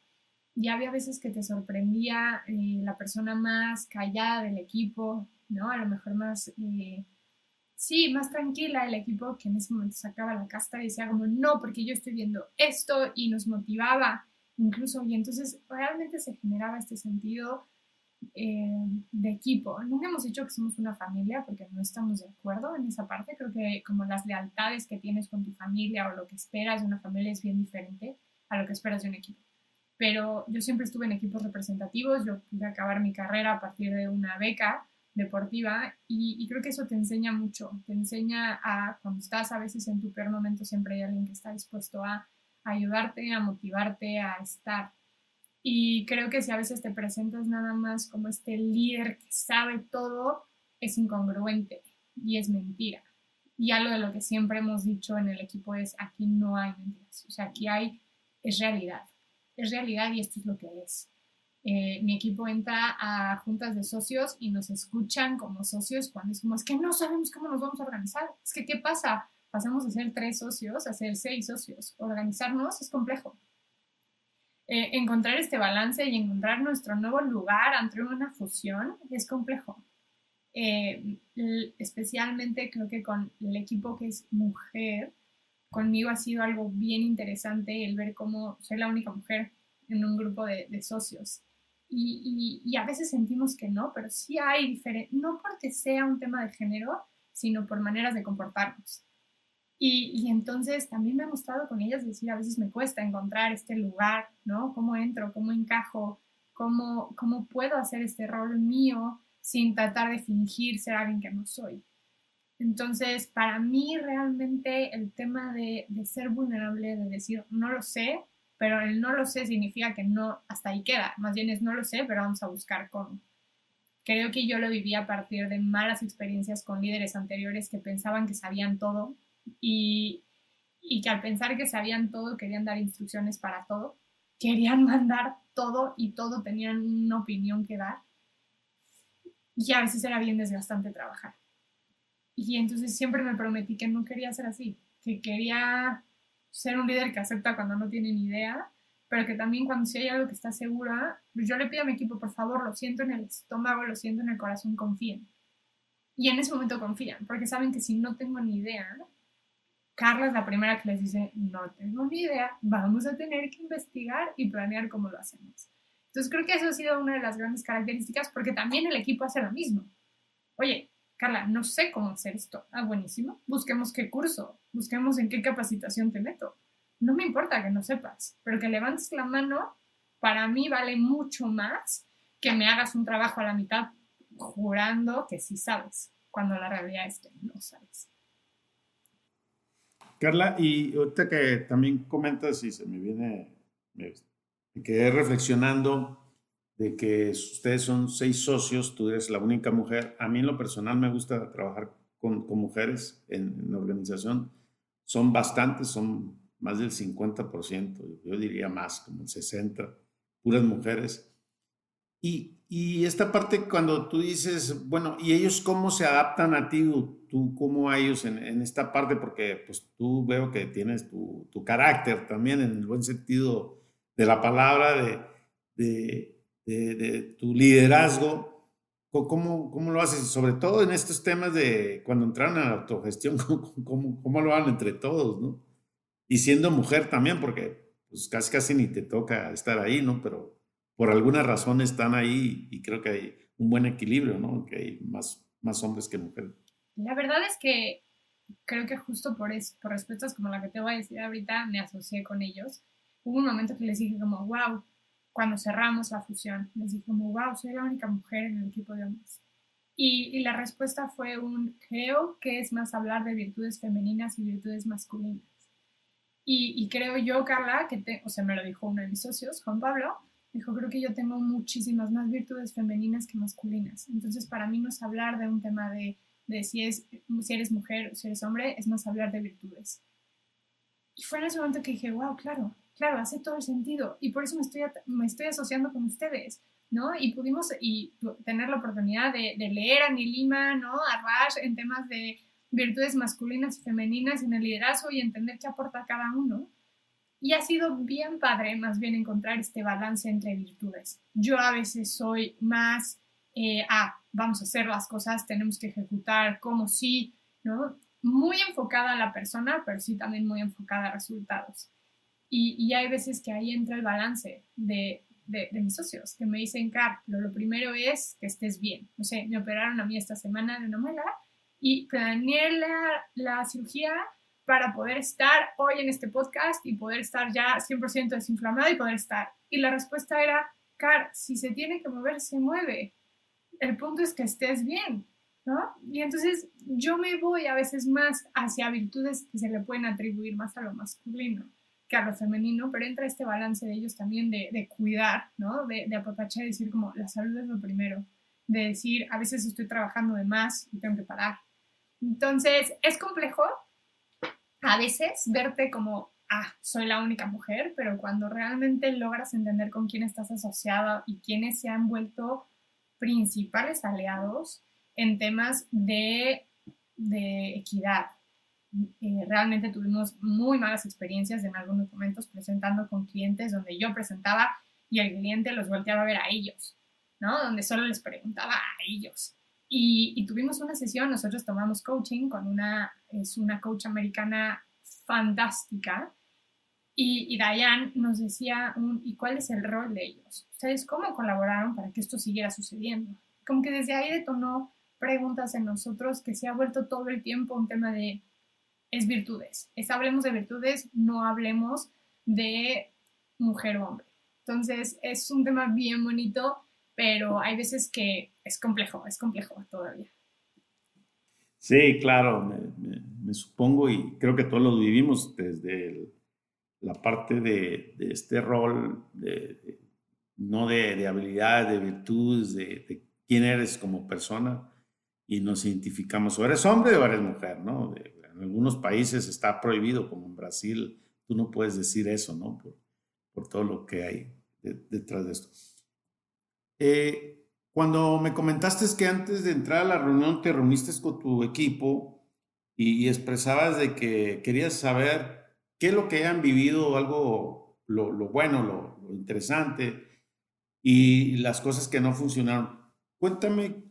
Y había veces que te sorprendía eh, la persona más callada del equipo, ¿no? A lo mejor más, eh, sí, más tranquila del equipo que en ese momento sacaba la casta y decía como, no, porque yo estoy viendo esto y nos motivaba incluso. Y entonces realmente se generaba este sentido eh, de equipo. Nunca hemos dicho que somos una familia porque no estamos de acuerdo en esa parte. Creo que como las lealtades que tienes con tu familia o lo que esperas de una familia es bien diferente a lo que esperas de un equipo. Pero yo siempre estuve en equipos representativos, yo pude acabar mi carrera a partir de una beca deportiva y, creo que eso te enseña mucho, te enseña a cuando estás a veces en tu peor momento siempre hay alguien que está dispuesto a ayudarte, a motivarte, a estar. Y creo que si a veces te presentas nada más como este líder que sabe todo, es incongruente y es mentira. Y algo de lo que siempre hemos dicho en el equipo es, aquí no hay mentiras, o sea, aquí hay, es realidad, es realidad y esto es lo que es. Eh, mi equipo entra a juntas de socios y nos escuchan como socios cuando es que no sabemos cómo nos vamos a organizar. Es que, ¿qué pasa? Pasamos de ser tres socios a ser seis socios. Organizarnos es complejo. Eh, encontrar este balance y encontrar nuestro nuevo lugar ante una fusión es complejo. Eh, especialmente creo que con el equipo que es mujer, conmigo ha sido algo bien interesante el ver cómo soy la única mujer en un grupo de, socios. Y, a veces sentimos que no, pero sí hay diferencia, no porque sea un tema de género, sino por maneras de comportarnos. Y, entonces también me ha gustado con ellas decir, a veces me cuesta encontrar este lugar, ¿no? ¿Cómo entro? ¿Cómo encajo? ¿Cómo, cómo puedo hacer este rol mío sin tratar de fingir ser alguien que no soy? Entonces, para mí realmente el tema de, de ser vulnerable, de decir, no lo sé, pero el no lo sé significa que no, hasta ahí queda. Más bien es no lo sé, pero vamos a buscar cómo. Creo que yo lo viví a partir de malas experiencias con líderes anteriores que pensaban que sabían todo y, y que al pensar que sabían todo, querían dar instrucciones para todo, querían mandar todo y todo tenían una opinión que dar. Y a veces era bien desgastante trabajar. Y entonces siempre me prometí que no quería ser así, que quería ser un líder que acepta cuando no tiene ni idea, pero que también cuando si hay algo que está segura, pues yo le pido a mi equipo, por favor, lo siento en el estómago, lo siento en el corazón, confíen. Y en ese momento confían, porque saben que si no tengo ni idea, Carla es la primera que les dice, no tengo ni idea, vamos a tener que investigar y planear cómo lo hacemos. Entonces creo que eso ha sido una de las grandes características porque también el equipo hace lo mismo. Oye, Carla, no sé cómo hacer esto. Ah, buenísimo. Busquemos qué curso, busquemos en qué capacitación te meto. No me importa que no sepas, pero que levantes la mano, para mí vale mucho más que me hagas un trabajo a la mitad jurando que sí sabes, cuando la realidad es que no sabes. Carla, y ahorita que también comentas y se me viene, me quedé reflexionando de que ustedes son seis socios, tú eres la única mujer. A mí en lo personal me gusta trabajar con, con mujeres en, la organización. Son bastantes, son más del 50%, yo diría más, como el 60%, puras mujeres. Y, y, esta parte cuando tú dices, bueno, ¿y ellos cómo se adaptan a ti? ¿Tú cómo a ellos en, en esta parte? Porque pues tú veo que tienes tu, tu, carácter también en el buen sentido de la palabra, de, de, de, tu liderazgo. ¿Cómo, ¿Cómo, lo haces? Sobre todo en estos temas de cuando entraron a la autogestión, ¿cómo, cómo, lo hagan entre todos, no? Y siendo mujer también, porque pues casi casi ni te toca estar ahí, ¿no? Pero por alguna razón están ahí y creo que hay un buen equilibrio, ¿no? Que hay más, más hombres que mujeres. La verdad es que creo que justo por, eso, por respuestas como la que te voy a decir ahorita, me asocié con ellos. Hubo un momento que les dije como, wow, cuando cerramos la fusión, les dije como, wow, soy la única mujer en el equipo de hombres. Y, y la respuesta fue un, creo que es más hablar de virtudes femeninas y virtudes masculinas. Y, y creo yo, Carla, que te, o sea, me lo dijo uno de mis socios, Juan Pablo, Dijo, creo que yo tengo muchísimas más virtudes femeninas que masculinas. Entonces, para mí no es hablar de un tema de, de si, es, si eres mujer o si eres hombre, es más hablar de virtudes. Y fue en ese momento que dije, wow, claro, claro, hace todo el sentido. Y por eso me estoy, me estoy asociando con ustedes. ¿no? Y pudimos y tener la oportunidad de, leer a Nilima, ¿no? A Rash en temas de virtudes masculinas y femeninas en el liderazgo y entender qué aporta cada uno. Y ha sido bien padre, más bien, encontrar este balance entre virtudes. Yo a veces soy más, eh, ah, vamos a hacer las cosas, tenemos que ejecutar como sí, ¿no? Muy enfocada a la persona, pero sí también muy enfocada a resultados. Y, y hay veces que ahí entra el balance de, de, mis socios, que me dicen, Car, pero lo primero es que estés bien. No sé, me operaron a mí esta semana de una muela y planeé la, la cirugía para poder estar hoy en este podcast y poder estar ya 100% desinflamada y poder estar. Y la respuesta era, Car, si se tiene que mover, se mueve. El punto es que estés bien, ¿no? Y entonces yo me voy a veces más hacia virtudes que se le pueden atribuir más a lo masculino a lo femenino, pero entra este balance de ellos también de, de cuidar, ¿no? De, de apapachar y decir como la salud es lo primero, de decir a veces estoy trabajando de más y tengo que parar. Entonces es complejo, a veces verte como, ah, soy la única mujer, pero cuando realmente logras entender con quién estás asociada y quiénes se han vuelto principales aliados en temas de, de equidad. Eh, realmente tuvimos muy malas experiencias en algunos momentos presentando con clientes donde yo presentaba y el cliente los volteaba a ver a ellos, ¿no? Donde solo les preguntaba a ellos. Y, tuvimos una sesión, nosotros tomamos coaching con una, es una coach americana fantástica, y, y Diane nos decía, ¿y cuál es el rol de ellos? ¿Ustedes cómo colaboraron para que esto siguiera sucediendo? Como que desde ahí detonó preguntas en nosotros que se ha vuelto todo el tiempo un tema de, es virtudes. Es hablemos de virtudes, no hablemos de mujer o hombre. Entonces, es un tema bien bonito pero hay veces que es complejo, es complejo todavía. Sí, claro, me, supongo y creo que todos lo vivimos desde la parte de, este rol, de, no de, habilidades, de virtudes, de, quién eres como persona y nos identificamos, o eres hombre o eres mujer, ¿no? En algunos países está prohibido, como en Brasil, tú no puedes decir eso, ¿no? Por, todo lo que hay detrás de esto. Eh, cuando me comentaste que antes de entrar a la reunión te reuniste con tu equipo y, expresabas de que querías saber qué es lo que hayan vivido, algo, lo, bueno, lo, interesante y las cosas que no funcionaron. Cuéntame,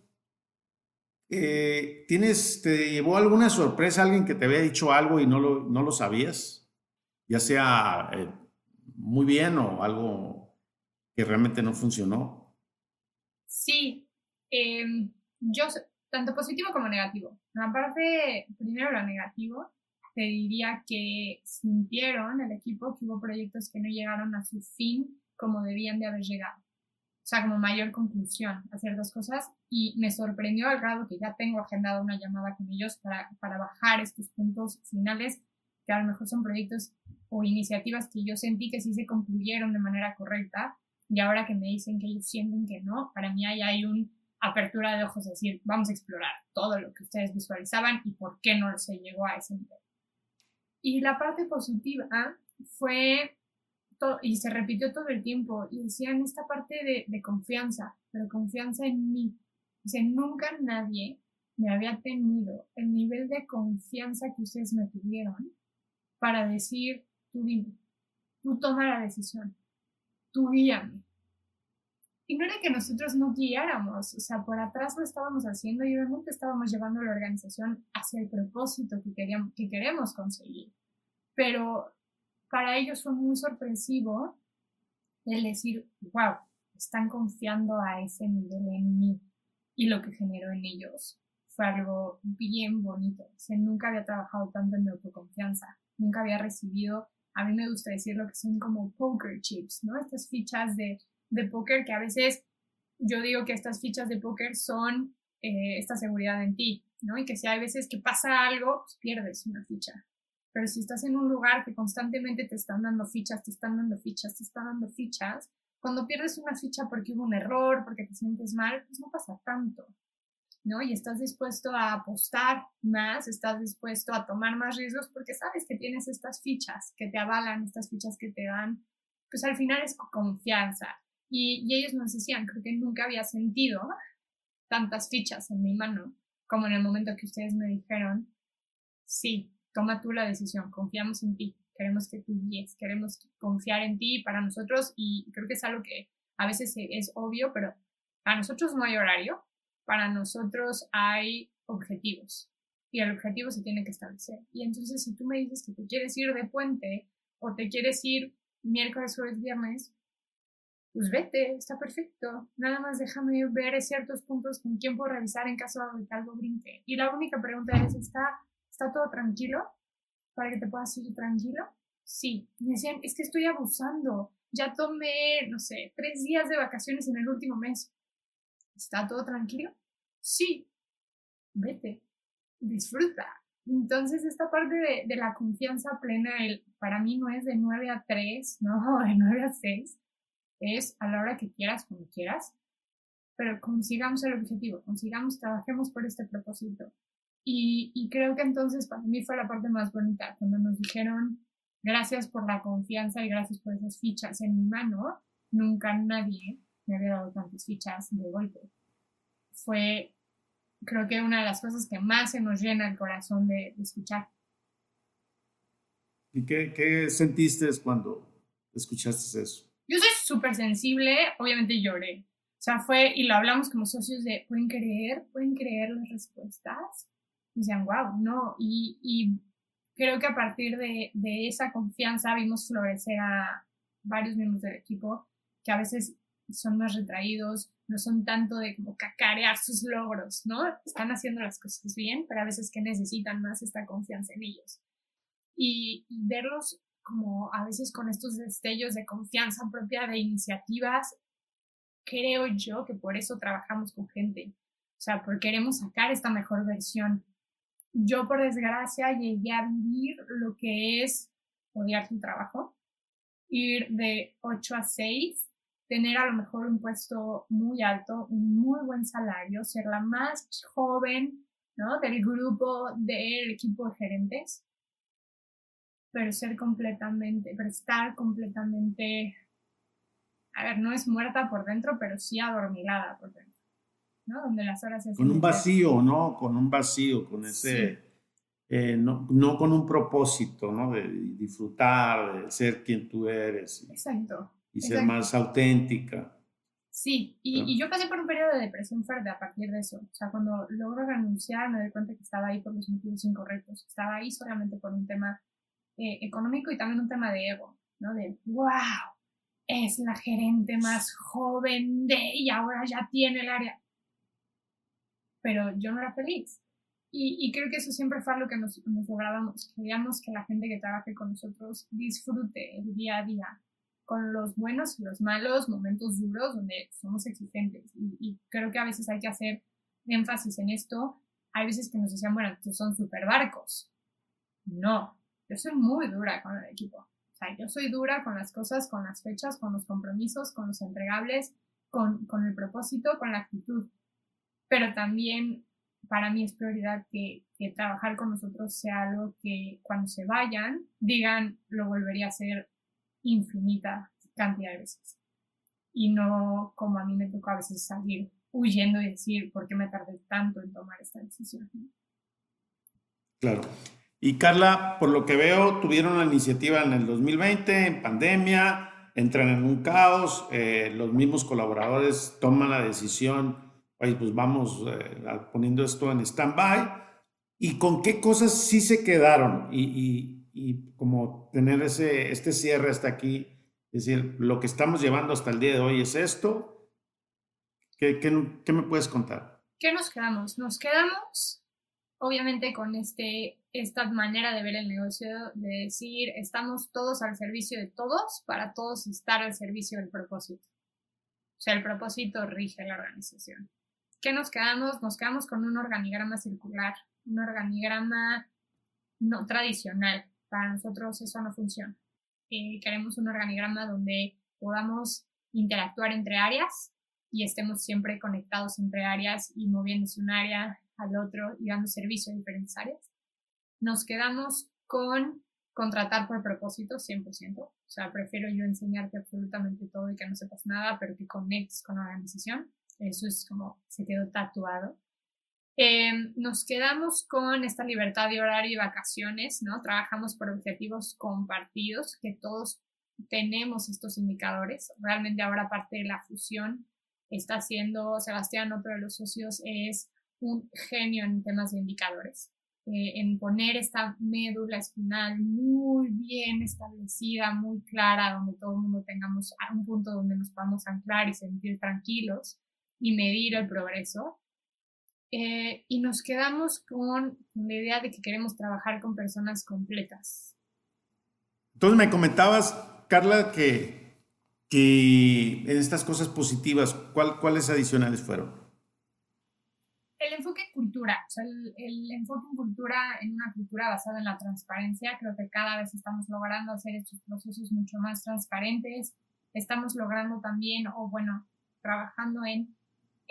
eh, ¿tienes, te llevó alguna sorpresa alguien que te había dicho algo y no lo, no lo sabías? Ya sea eh, muy bien o algo que realmente no funcionó. Sí, em, yo, tanto positivo como negativo. Aparte, primero lo negativo, te diría que sintieron el equipo que hubo proyectos que no llegaron a su fin como debían de haber llegado. O sea, como mayor conclusión a ciertas cosas y me sorprendió al grado que ya tengo agendado una llamada con ellos para, para bajar estos puntos finales, que a lo mejor son proyectos o iniciativas que yo sentí que sí se concluyeron de manera correcta y ahora que me dicen que ellos sienten que no, para mí ahí hay una apertura de ojos, es decir, vamos a explorar todo lo que ustedes visualizaban y por qué no se llegó a ese nivel. Y la parte positiva fue, y se repitió todo el tiempo, y decían esta parte de, confianza, pero confianza en mí. Dice, nunca nadie me había tenido el nivel de confianza que ustedes me tuvieron para decir, tú dime, tú toma la decisión tú guíame. Y no era que nosotros no guiáramos, o sea, por atrás lo estábamos haciendo y obviamente estábamos llevando la organización hacia el propósito que, queríamos, que queremos conseguir. Pero para ellos fue muy sorpresivo el decir, wow, están confiando a ese nivel en mí. Y lo que generó en ellos fue algo bien bonito. O nunca había trabajado tanto en mi autoconfianza, nunca había recibido a mí me gusta decir lo que son como poker chips, ¿no? Estas fichas de, de póker que a veces yo digo que estas fichas de póker son eh, esta seguridad en ti, ¿no? Y que si hay veces que pasa algo, pues pierdes una ficha. Pero si estás en un lugar que constantemente te están dando fichas, te están dando fichas, te están dando fichas, cuando pierdes una ficha porque hubo un error, porque te sientes mal, pues no pasa tanto. ¿no? Y estás dispuesto a apostar más, estás dispuesto a tomar más riesgos porque sabes que tienes estas fichas que te avalan, estas fichas que te dan, pues al final es confianza. Y, y ellos nos decían, creo que nunca había sentido tantas fichas en mi mano como en el momento que ustedes me dijeron, sí, toma tú la decisión, confiamos en ti, queremos que tú guíes, queremos confiar en ti para nosotros y creo que es algo que a veces es obvio, pero para nosotros no hay horario, para nosotros hay objetivos y el objetivo se tiene que establecer. Y entonces si tú me dices que te quieres ir de puente o te quieres ir miércoles, jueves, viernes, pues vete, está perfecto. Nada más déjame ver ciertos puntos con quién puedo revisar en caso de que algo brinque. Y la única pregunta es, ¿está, ¿está todo tranquilo? Para que te puedas ir tranquilo. Sí. Me decían, es que estoy abusando. Ya tomé, no sé, tres días de vacaciones en el último mes. ¿Está todo tranquilo? Sí. Vete. Disfruta. Entonces, esta parte de, la confianza plena, para mí no es de 9 a 3, no, de 9 a 6 es a la hora que quieras, como quieras, pero consigamos el objetivo, consigamos, trabajemos por este propósito. Y, y, creo que entonces para mí fue la parte más bonita, cuando nos dijeron gracias por la confianza y gracias por esas fichas en mi mano. Nunca nadie me había dado tantas fichas de golpe. Fue, creo que una de las cosas que más se nos llena el corazón de, de escuchar. ¿Y qué, qué sentiste cuando escuchaste eso? Yo soy súper sensible, obviamente lloré. O sea, fue, y lo hablamos como socios de, ¿pueden creer? ¿Pueden creer las respuestas? Decían, wow, no. Y, y creo que a partir de, de, esa confianza vimos florecer a varios miembros del equipo que a veces son más retraídos, no son tanto de como cacarear sus logros, ¿no? Están haciendo las cosas bien, pero a veces que necesitan más esta confianza en ellos. Y, y verlos como a veces con estos destellos de confianza propia de iniciativas, creo yo que por eso trabajamos con gente, o sea, porque queremos sacar esta mejor versión. Yo, por desgracia, llegué a vivir lo que es odiar tu trabajo, ir de 8 a 6, tener a lo mejor un puesto muy alto, un muy buen salario, ser la más joven ¿no? del grupo del equipo de gerentes pero ser completamente, pero estar completamente, a ver, no es muerta por dentro, pero sí adormilada por dentro, ¿no? Donde las horas se Con un vacío, ¿no? Con un vacío, con ese, eh, no, no, con un propósito, ¿no? De disfrutar, de ser quien tú eres. Exacto. Y ser más auténtica. Sí, y, y, yo pasé por un periodo de depresión fuerte a partir de eso. O sea, cuando logro renunciar me doy cuenta que estaba ahí por los motivos incorrectos. Estaba ahí solamente por un tema eh, económico y también un tema de ego, ¿no? De, wow, es la gerente más joven de y ahora ya tiene el área. Pero yo no era feliz. Y, creo que eso siempre fue lo que nos, nos lográbamos. Queríamos que la gente que trabaje con nosotros disfrute el día a día, con los buenos y los malos, momentos duros donde somos exigentes. Y, creo que a veces hay que hacer énfasis en esto. Hay veces que nos decían, bueno, estos son super barcos. No, yo soy muy dura con el equipo. O sea, yo soy dura con las cosas, con las fechas, con los compromisos, con los entregables, con el propósito, con la actitud. Pero también para mí es prioridad que, que, trabajar con nosotros sea algo que cuando se vayan digan lo volvería a hacer infinita cantidad de veces. Y no como a mí me tocó a veces salir huyendo y decir por qué me tardé tanto en tomar esta decisión. Claro. Y Carla, por lo que veo, tuvieron la iniciativa en el 2020, en pandemia, entran en un caos, eh, los mismos colaboradores toman la decisión, pues vamos eh, poniendo esto en stand-by. ¿Y con qué cosas sí se quedaron? Y, y, y, como tener ese, este cierre hasta aquí, es decir, lo que estamos llevando hasta el día de hoy es esto. ¿Qué, qué, qué me puedes contar? ¿Qué nos quedamos? Nos quedamos, obviamente, con este esta manera de ver el negocio, de decir, estamos todos al servicio de todos para todos estar al servicio del propósito. O sea, el propósito rige la organización. ¿Qué nos quedamos? Nos quedamos con un organigrama circular, un organigrama no tradicional. Para nosotros eso no funciona. Eh, queremos un organigrama donde podamos interactuar entre áreas y estemos siempre conectados entre áreas y moviéndose un área al otro y dando servicio a diferentes áreas nos quedamos con contratar por propósito 100%. O sea, prefiero yo enseñarte absolutamente todo y que no sepas nada, pero que conectes con la organización. Eso es como se quedó tatuado. Em, nos quedamos con esta libertad de horario y vacaciones, ¿no? Trabajamos por objetivos compartidos, que todos tenemos estos indicadores. Realmente ahora parte de la fusión está haciendo Sebastián, otro de los socios, es un genio en temas de indicadores. Eh, en poner esta médula espinal muy bien establecida, muy clara, donde todo el mundo tengamos un punto donde nos podamos anclar y sentir tranquilos y medir el progreso. Eh, y nos quedamos con la idea de que queremos trabajar con personas completas. Entonces me comentabas, Carla, que, que en estas cosas positivas, ¿cuáles adicionales fueron? El enfoque en cultura, o sea, el, el, enfoque en cultura, en una cultura basada en la transparencia, creo que cada vez estamos logrando hacer estos procesos mucho más transparentes, estamos logrando también, o bueno, trabajando en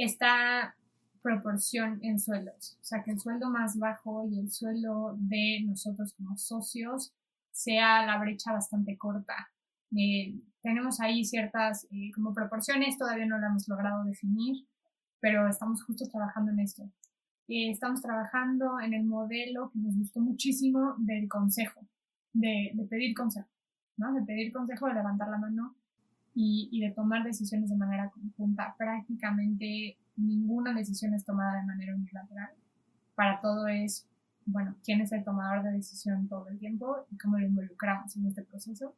esta proporción en sueldos. O sea, que el sueldo más bajo y el sueldo de nosotros como socios sea la brecha bastante corta. Eh, tenemos ahí ciertas eh, como proporciones, todavía no la hemos logrado definir, pero estamos justo trabajando en esto. Eh, estamos trabajando en el modelo que nos gustó muchísimo del consejo, de, de pedir consejo, ¿no? De pedir consejo, de levantar la mano y, y de tomar decisiones de manera conjunta. Prácticamente ninguna decisión es tomada de manera unilateral. Para todo es, bueno, quién es el tomador de decisión todo el tiempo y cómo lo involucramos en este proceso.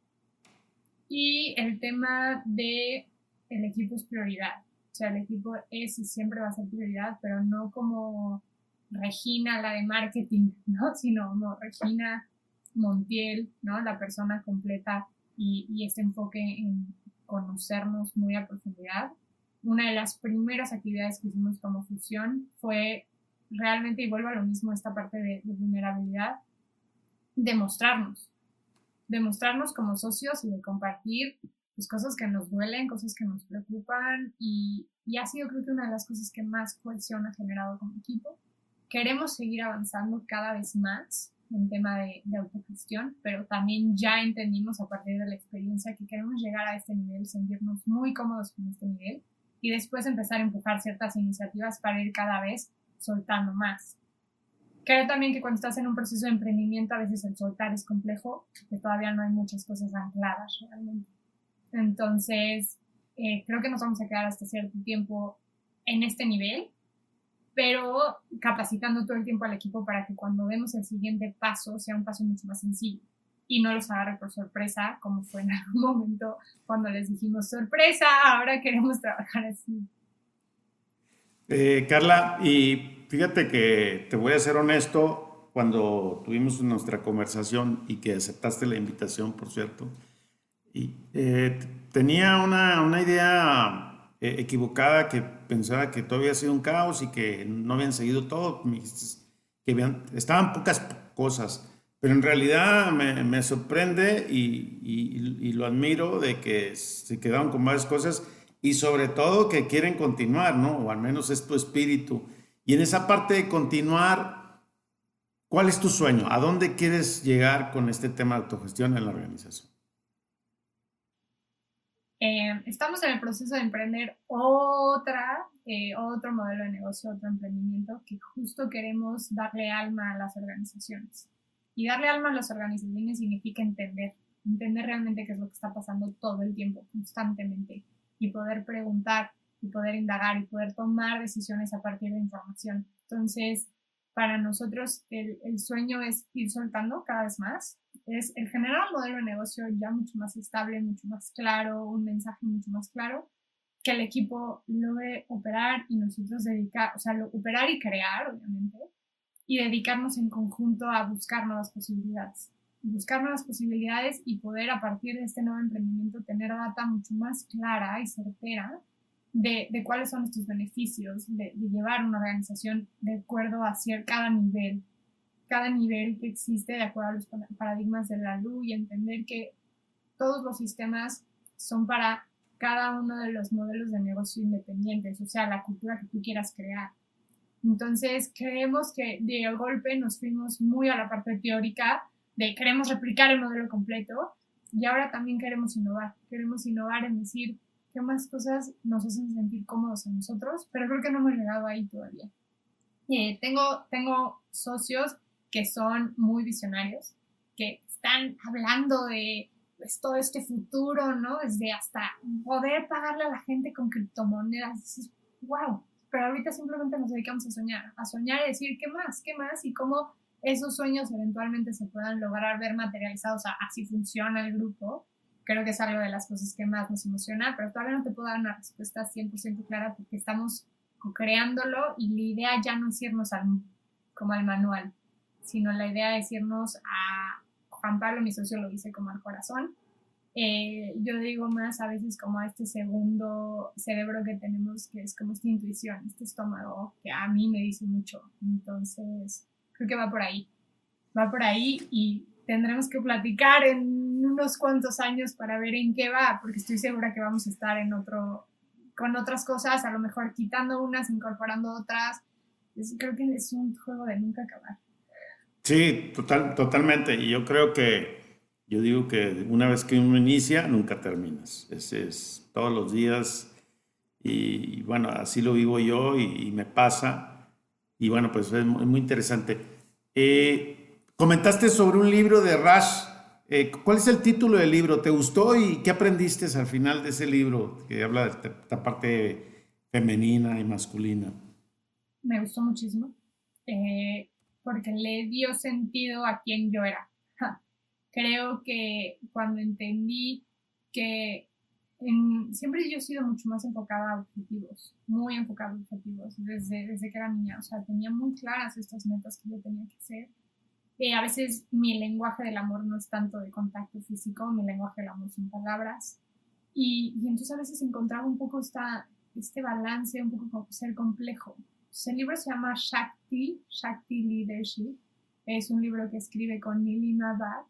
Y el tema de el equipo es prioridad. O sea, el equipo es y siempre va a ser prioridad, pero no como Regina, la de marketing, ¿no? Sino como Regina Montiel, ¿no? La persona completa y, y este enfoque en conocernos muy a profundidad una de las primeras actividades que hicimos como fusión fue realmente, y vuelvo a lo mismo, esta parte de, vulnerabilidad, demostrarnos, demostrarnos como socios y de compartir pues, cosas que nos duelen, cosas que nos preocupan y, y ha sido creo que una de las cosas que más cohesión ha generado como equipo. Queremos seguir avanzando cada vez más en tema de, de, autogestión, pero también ya entendimos a partir de la experiencia que queremos llegar a este nivel, sentirnos muy cómodos con este nivel y después empezar a empujar ciertas iniciativas para ir cada vez soltando más. Creo también que cuando estás en un proceso de emprendimiento a veces el soltar es complejo, porque todavía no hay muchas cosas ancladas realmente. Entonces, eh, creo que nos vamos a quedar hasta cierto tiempo en este nivel, pero capacitando todo el tiempo al equipo para que cuando demos el siguiente paso sea un paso mucho más sencillo y no los agarre por sorpresa, como fue en algún momento cuando les dijimos, sorpresa, ahora queremos trabajar así. Eh, Carla, y fíjate que te voy a ser honesto, cuando tuvimos nuestra conversación y que aceptaste la invitación, por cierto, y, eh, tenía una, una idea eh, equivocada que pensaba que todo había sido un caos y que no habían seguido todo, que habían, estaban pocas cosas. Pero en realidad me, sorprende y, lo admiro de que se quedaron con varias cosas y sobre todo que quieren continuar, ¿no? O al menos es tu espíritu. Y en esa parte de continuar, ¿cuál es tu sueño? ¿A dónde quieres llegar con este tema de autogestión en la organización? Eh, estamos en el proceso de emprender otra, eh, otro modelo de negocio, otro emprendimiento que justo queremos darle alma a las organizaciones. Y darle alma a las organizaciones significa entender, entender realmente qué es lo que está pasando todo el tiempo, constantemente, y poder preguntar, y poder indagar, y poder tomar decisiones a partir de información. Entonces, para nosotros el, el sueño es ir soltando cada vez más, es el generar un modelo de negocio ya mucho más estable, mucho más claro, un mensaje mucho más claro, que el equipo logre operar y nosotros dedicar, o sea, operar y crear, obviamente, y dedicarnos en conjunto a buscar nuevas posibilidades. Buscar nuevas posibilidades y poder a partir de este nuevo emprendimiento tener data mucho más clara y certera de, de cuáles son estos beneficios de, llevar una organización de acuerdo hacia cada nivel, cada nivel que existe de acuerdo a los paradigmas de la luz y entender que todos los sistemas son para cada uno de los modelos de negocio independientes, o sea, la cultura que tú quieras crear. Entonces, creemos que de golpe nos fuimos muy a la parte teórica de queremos replicar el modelo completo Y ahora también queremos innovar, queremos innovar en decir qué más cosas nos hacen sentir cómodos a nosotros, pero creo que no hemos llegado ahí todavía. Eh, tengo, tengo socios que son muy visionarios, que están hablando de pues, todo este futuro, ¿no? Desde hasta poder pagarle a la gente con criptomonedas. Dices, wow, pero ahorita simplemente nos dedicamos a soñar, a soñar y decir, ¿qué más? ¿Qué más? Y cómo esos sueños eventualmente se puedan lograr ver materializados, así funciona el grupo. Creo que es algo de las cosas que más nos emociona, pero todavía no te puedo dar una respuesta 100% clara porque estamos creándolo y la idea ya no es irnos al, como al manual, sino la idea es irnos a, Juan Pablo, mi socio, lo dice como al corazón. Eh, yo digo más a veces como a este segundo cerebro que tenemos, que es como esta intuición, este estómago, que a mí me dice mucho. Entonces, creo que va por ahí. Va por ahí y tendremos que platicar en unos cuantos años para ver en qué va, porque estoy segura que vamos a estar en otro, con otras cosas, a lo mejor quitando unas, incorporando otras. creo que es un juego de nunca acabar. Sí, total, totalmente. Y yo creo que, yo digo que una vez que uno inicia, nunca terminas. Ese es todos los días. Y, bueno, así lo vivo yo y, me pasa. Y bueno, pues es muy, interesante. Eh, comentaste sobre un libro de Rash. Eh, ¿Cuál es el título del libro? ¿Te gustó y qué aprendiste al final de ese libro que habla de esta parte femenina y masculina? Me gustó muchísimo. Eh, porque le dio sentido a quien yo era. Creo que cuando entendí que siempre yo he sido mucho más enfocada a objetivos, muy enfocada a objetivos, desde, desde que era niña, o sea, tenía muy claras estas metas que yo tenía que hacer. A veces mi lenguaje del amor no es tanto de contacto físico, mi lenguaje del amor son palabras. Y, y entonces a veces encontraba un poco esta, este balance, un poco ser complejo, el libro se llama Shakti, Shakti Leadership. Es un libro que escribe con Nilima Bhatt.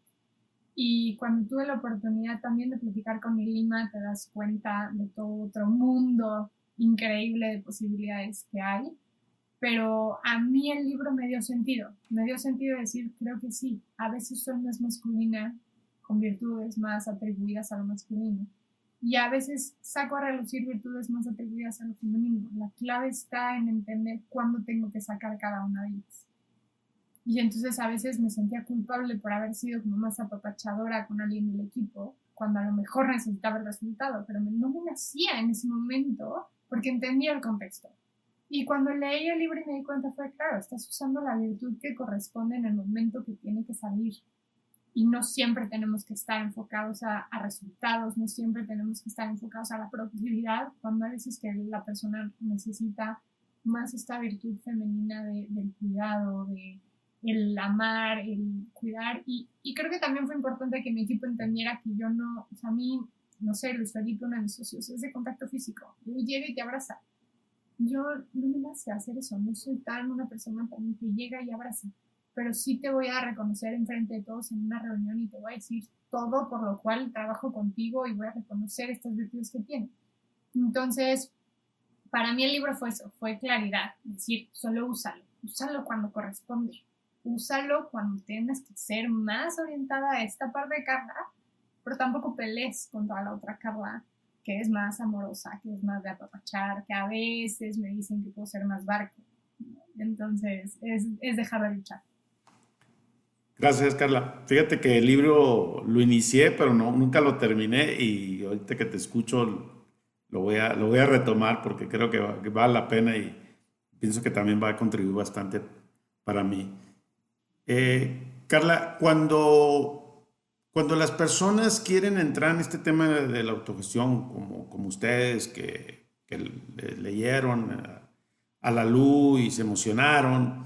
Y cuando tuve la oportunidad también de platicar con Nilima, te das cuenta de todo otro mundo increíble de posibilidades que hay. Pero a mí el libro me dio sentido. Me dio sentido decir, creo que sí, a veces soy más masculina, con virtudes más atribuidas a lo masculino y a veces saco a relucir virtudes más atribuidas a lo femenino. La clave está en entender cuándo tengo que sacar cada una de ellas. Y entonces a veces me sentía culpable por haber sido como más apapachadora con alguien del equipo, cuando a lo mejor necesitaba el resultado, pero no me hacía en ese momento porque entendía el contexto. Y cuando leí el libro y me di cuenta fue, claro, estás usando la virtud que corresponde en el momento que tiene que salir y no siempre tenemos que estar enfocados a, resultados, no siempre tenemos que estar enfocados a la productividad, cuando a veces que la persona necesita más esta virtud femenina del cuidado, de el amar, el cuidar. Y, y, creo que también fue importante que mi equipo entendiera que yo no, o sea, a mí, no sé, Luis Felipe, uno de mis socios, es de contacto físico. Yo llego y te abraza. Yo no me nace hacer eso, no soy tan una persona también que llega y abraza pero sí te voy a reconocer enfrente de todos en una reunión y te voy a decir todo por lo cual trabajo contigo y voy a reconocer estas virtudes que tiene. Entonces, para mí el libro fue eso, fue claridad, es decir, solo úsalo, úsalo cuando corresponde, úsalo cuando tienes que ser más orientada a esta parte de Carla, pero tampoco pelees contra la otra Carla, que es más amorosa, que es más de apapachar, que a veces me dicen que puedo ser más barco. Entonces, es, es dejar de luchar. Gracias, Carla. Fíjate que el libro lo inicié, pero no, nunca lo terminé y ahorita que te escucho lo voy a, lo voy a retomar porque creo que, vale la pena y pienso que también va a contribuir bastante para mí. Eh, Carla, cuando, cuando las personas quieren entrar en este tema de, la autogestión, como, como ustedes que, que leyeron a, a la luz y se emocionaron,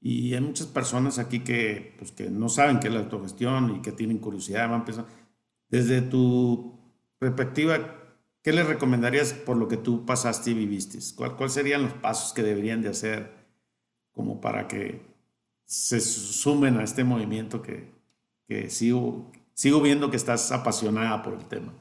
y hay muchas personas aquí que, pues, que no saben qué es la autogestión y que tienen curiosidad, van pensando. Desde tu perspectiva, ¿qué les recomendarías por lo que tú pasaste y viviste? ¿Cuáles serían los pasos que deberían de hacer como para que se sumen a este movimiento que, que sigo, sigo viendo que estás apasionada por el tema?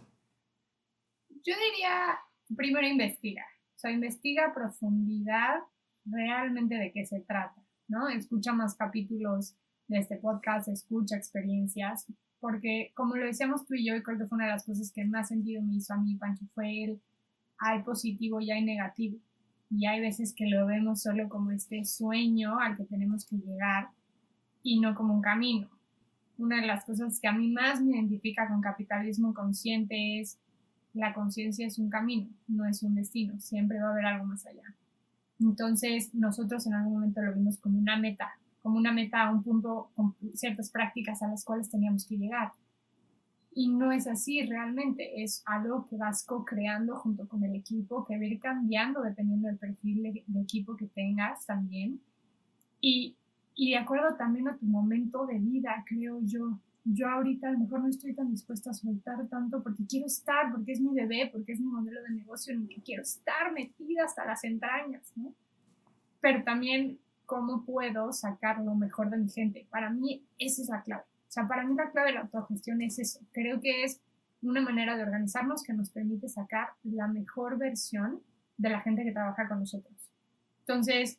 Yo diría, primero investiga, o sea, investiga a profundidad realmente de qué se trata ¿no? Escucha más capítulos de este podcast, escucha experiencias, porque como lo decíamos tú y yo, y creo que fue una de las cosas que más sentido me hizo a mí, Pancho, fue el hay positivo y hay negativo. Y hay veces que lo vemos solo como este sueño al que tenemos que llegar y no como un camino. Una de las cosas que a mí más me identifica con capitalismo consciente es la conciencia es un camino, no es un destino, siempre va a haber algo más allá. Entonces, nosotros en algún momento lo vimos como una meta, como una meta a un punto con ciertas prácticas a las cuales teníamos que llegar. Y no es así realmente, es algo que vas co-creando junto con el equipo, que va a ir cambiando dependiendo del perfil de, equipo que tengas también. Y, y de acuerdo también a tu momento de vida, creo yo yo ahorita a lo mejor no estoy tan dispuesta a soltar tanto porque quiero estar, porque es mi bebé, porque es mi modelo de negocio en el que quiero estar metida hasta las entrañas, ¿no? Pero también cómo puedo sacar lo mejor de mi gente. Para mí esa es la clave. O sea, para mí la clave de la autogestión es eso. Creo que es una manera de organizarnos que nos permite sacar la mejor versión de la gente que trabaja con nosotros. Entonces,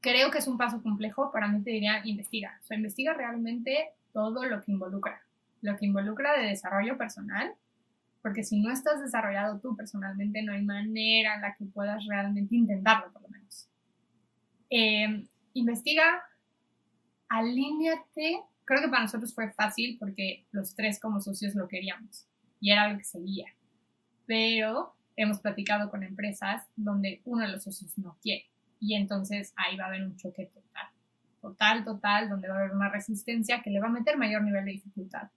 creo que es un paso complejo. Para mí te diría, investiga. O sea, investiga realmente todo lo que involucra, lo que involucra de desarrollo personal, porque si no estás desarrollado tú personalmente, no hay manera en la que puedas realmente intentarlo, por lo menos. Eh, investiga, alíñate. Creo que para nosotros fue fácil porque los tres como socios lo queríamos y era lo que seguía. Pero hemos platicado con empresas donde uno de los socios no quiere y entonces ahí va a haber un choque total total, total, donde va a haber una resistencia que le va a meter mayor nivel de dificultad.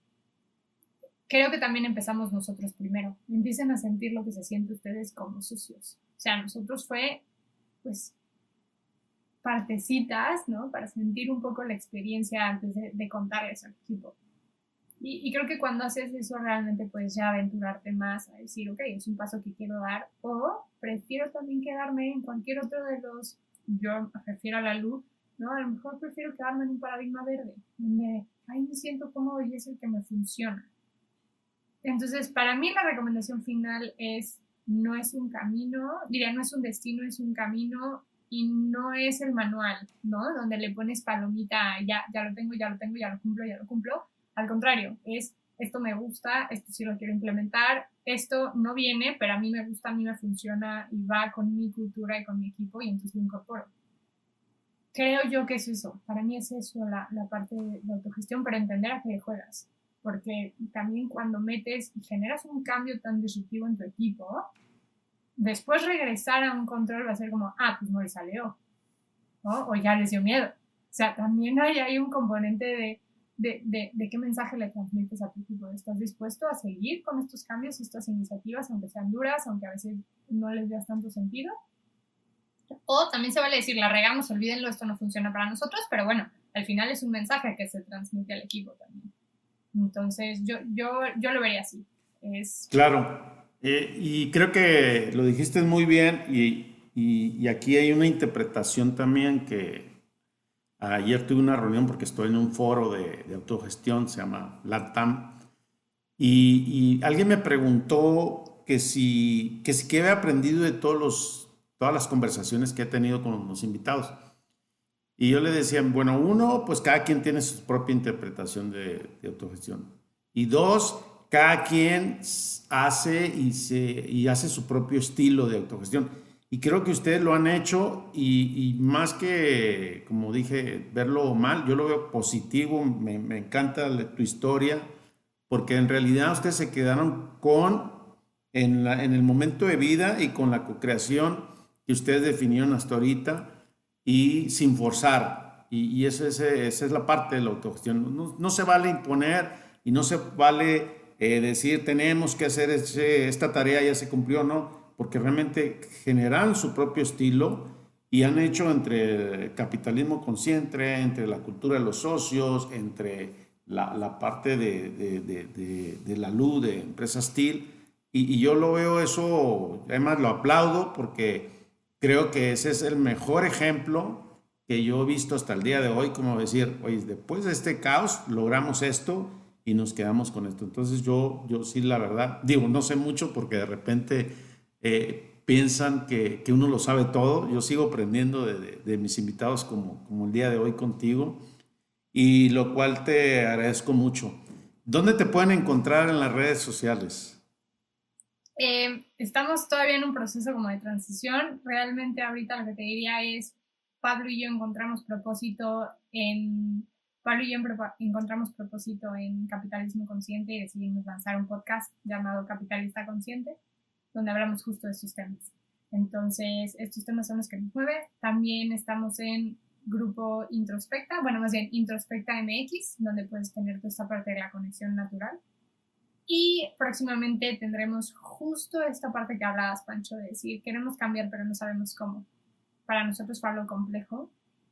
Creo que también empezamos nosotros primero. Empiecen a sentir lo que se siente ustedes como socios. O sea, nosotros fue, pues, partecitas, ¿no? Para sentir un poco la experiencia antes de, de contarles al equipo. Y, y, creo que cuando haces eso realmente puedes ya aventurarte más a decir, ok, es un paso que quiero dar o prefiero también quedarme en cualquier otro de los, yo me refiero a la luz, ¿no? A lo mejor prefiero quedarme en un paradigma verde, donde ahí me siento cómodo y es el que me funciona. Entonces, para mí la recomendación final es, no es un camino, diría, no es un destino, es un camino y no es el manual, ¿no? Donde le pones palomita, ya, ya lo tengo, ya lo tengo, ya lo cumplo, ya lo cumplo. Al contrario, es, esto me gusta, esto sí lo quiero implementar, esto no viene, pero a mí me gusta, a mí me funciona y va con mi cultura y con mi equipo y entonces lo incorporo creo yo que es eso. Para mí es eso la, la parte de, autogestión, para entender a qué juegas. Porque también cuando metes y generas un cambio tan disruptivo en tu equipo, después regresar a un control va a ser como, ah, pues no le salió. O ya les dio miedo. O sea, también hay, hay un componente de, de, de, qué mensaje le transmites a tu equipo. ¿Estás dispuesto a seguir con estos cambios, estas iniciativas, aunque sean duras, aunque a veces no les veas tanto sentido? O también se vale decir, la regamos, olvídenlo, esto no funciona para nosotros, pero bueno, al final es un mensaje que se transmite al equipo también. Entonces, yo, yo, yo lo vería así. Es... Claro, eh, y creo que lo dijiste muy bien y, y, aquí hay una interpretación también que ayer tuve una reunión porque estoy en un foro de, de autogestión, se llama LATAM, y, y, alguien me preguntó que si, que si que había aprendido de todos los todas las conversaciones que he tenido con los invitados. Y yo le decía, bueno, uno, pues cada quien tiene su propia interpretación de, autogestión. Y dos, cada quien hace y, se, y hace su propio estilo de autogestión. Y creo que ustedes lo han hecho y, y más que, como dije, verlo mal, yo lo veo positivo, me, me encanta tu historia, porque en realidad ustedes se quedaron con, en, la, en el momento de vida y con la co-creación que ustedes definieron hasta ahorita y sin forzar. Y, y esa, es, esa, es, la parte de la autogestión. No, no, se vale imponer y no se vale eh, decir tenemos que hacer ese, esta tarea, ya se cumplió, no, porque realmente generan su propio estilo y han hecho entre capitalismo consciente, entre la cultura de los socios, entre la, la parte de, de, de, de, la luz de empresa Steel. Y, y yo lo veo eso, además lo aplaudo porque Creo que ese es el mejor ejemplo que yo he visto hasta el día de hoy, como decir, oye, después de este caos logramos esto y nos quedamos con esto. Entonces yo, yo sí, la verdad, digo, no sé mucho porque de repente eh, piensan que, que, uno lo sabe todo. Yo sigo aprendiendo de, mis invitados como, como el día de hoy contigo y lo cual te agradezco mucho. ¿Dónde te pueden encontrar en las redes sociales? Eh, estamos todavía en un proceso como de transición. Realmente ahorita lo que te diría es, Pablo y yo encontramos propósito en, Pablo y yo encontramos propósito en capitalismo consciente y decidimos lanzar un podcast llamado Capitalista Consciente, donde hablamos justo de estos temas. Entonces, estos temas son los que nos mueven. También estamos en grupo Introspecta, bueno, más bien Introspecta MX, donde puedes tener toda esta parte de la conexión natural. Y próximamente tendremos justo esta parte que hablabas, Pancho, de decir, queremos cambiar, pero no sabemos cómo. Para nosotros fue algo complejo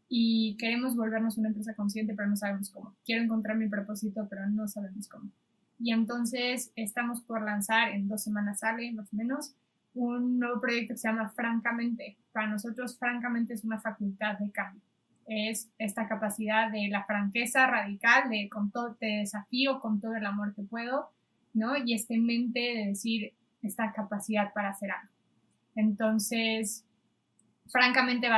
y queremos volvernos una empresa consciente, pero no sabemos cómo. Quiero encontrar mi propósito, pero no sabemos cómo. Y entonces estamos por lanzar, en dos semanas sale más o menos, un nuevo proyecto que se llama Francamente. Para nosotros, francamente, es una facultad de cambio es esta capacidad de la franqueza radical, de con todo te desafío con todo el amor que puedo, ¿no? Y este mente de decir esta capacidad para hacer algo. Entonces, francamente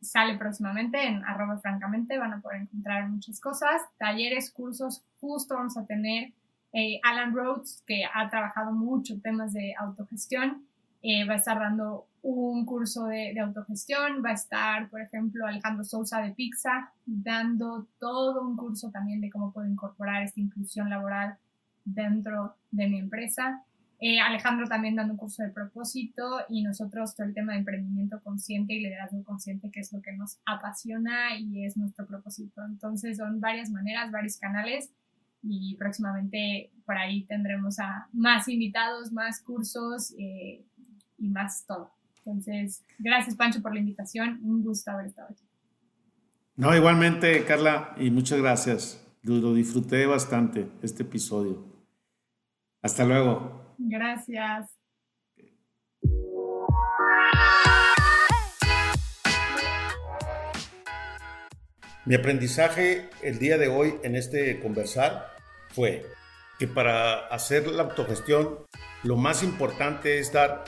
sale próximamente en arroba francamente, van a poder encontrar muchas cosas, talleres, cursos, justo vamos a tener eh, Alan Rhodes, que ha trabajado mucho temas de autogestión, eh, va a estar dando un curso de, autogestión, va a estar, por ejemplo, Alejandro Sousa de Pizza dando todo un curso también de cómo puedo incorporar esta inclusión laboral dentro de mi empresa. Eh, Alejandro también dando un curso de propósito y nosotros todo el tema de emprendimiento consciente y liderazgo consciente, que es lo que nos apasiona y es nuestro propósito. Entonces son varias maneras, varios canales y próximamente por ahí tendremos a más invitados, más cursos eh, y más todo. Entonces, gracias Pancho por la invitación, un gusto haber estado aquí. No, igualmente, Carla, y muchas gracias. Lo, disfruté bastante este episodio. Hasta luego. Gracias. Mi aprendizaje el día de hoy en este conversar fue que para hacer la autogestión lo más importante es dar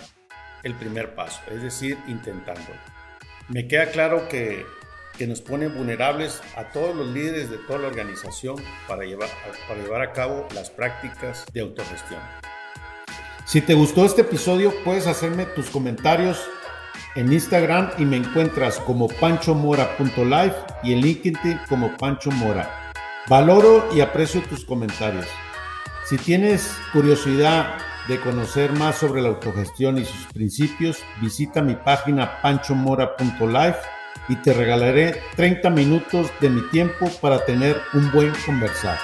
el primer paso, es decir, intentándolo. Me queda claro que, que nos pone vulnerables a todos los líderes de toda la organización para llevar, para llevar a cabo las prácticas de autogestión. Si te gustó este episodio, puedes hacerme tus comentarios en Instagram y me encuentras como panchomora.life y en LinkedIn como Pancho. Valoro y aprecio tus comentarios. Si tienes curiosidad de conocer más sobre la autogestión y sus principios, visita mi página panchomora.life y te regalaré 30 minutos de mi tiempo para tener un buen conversar.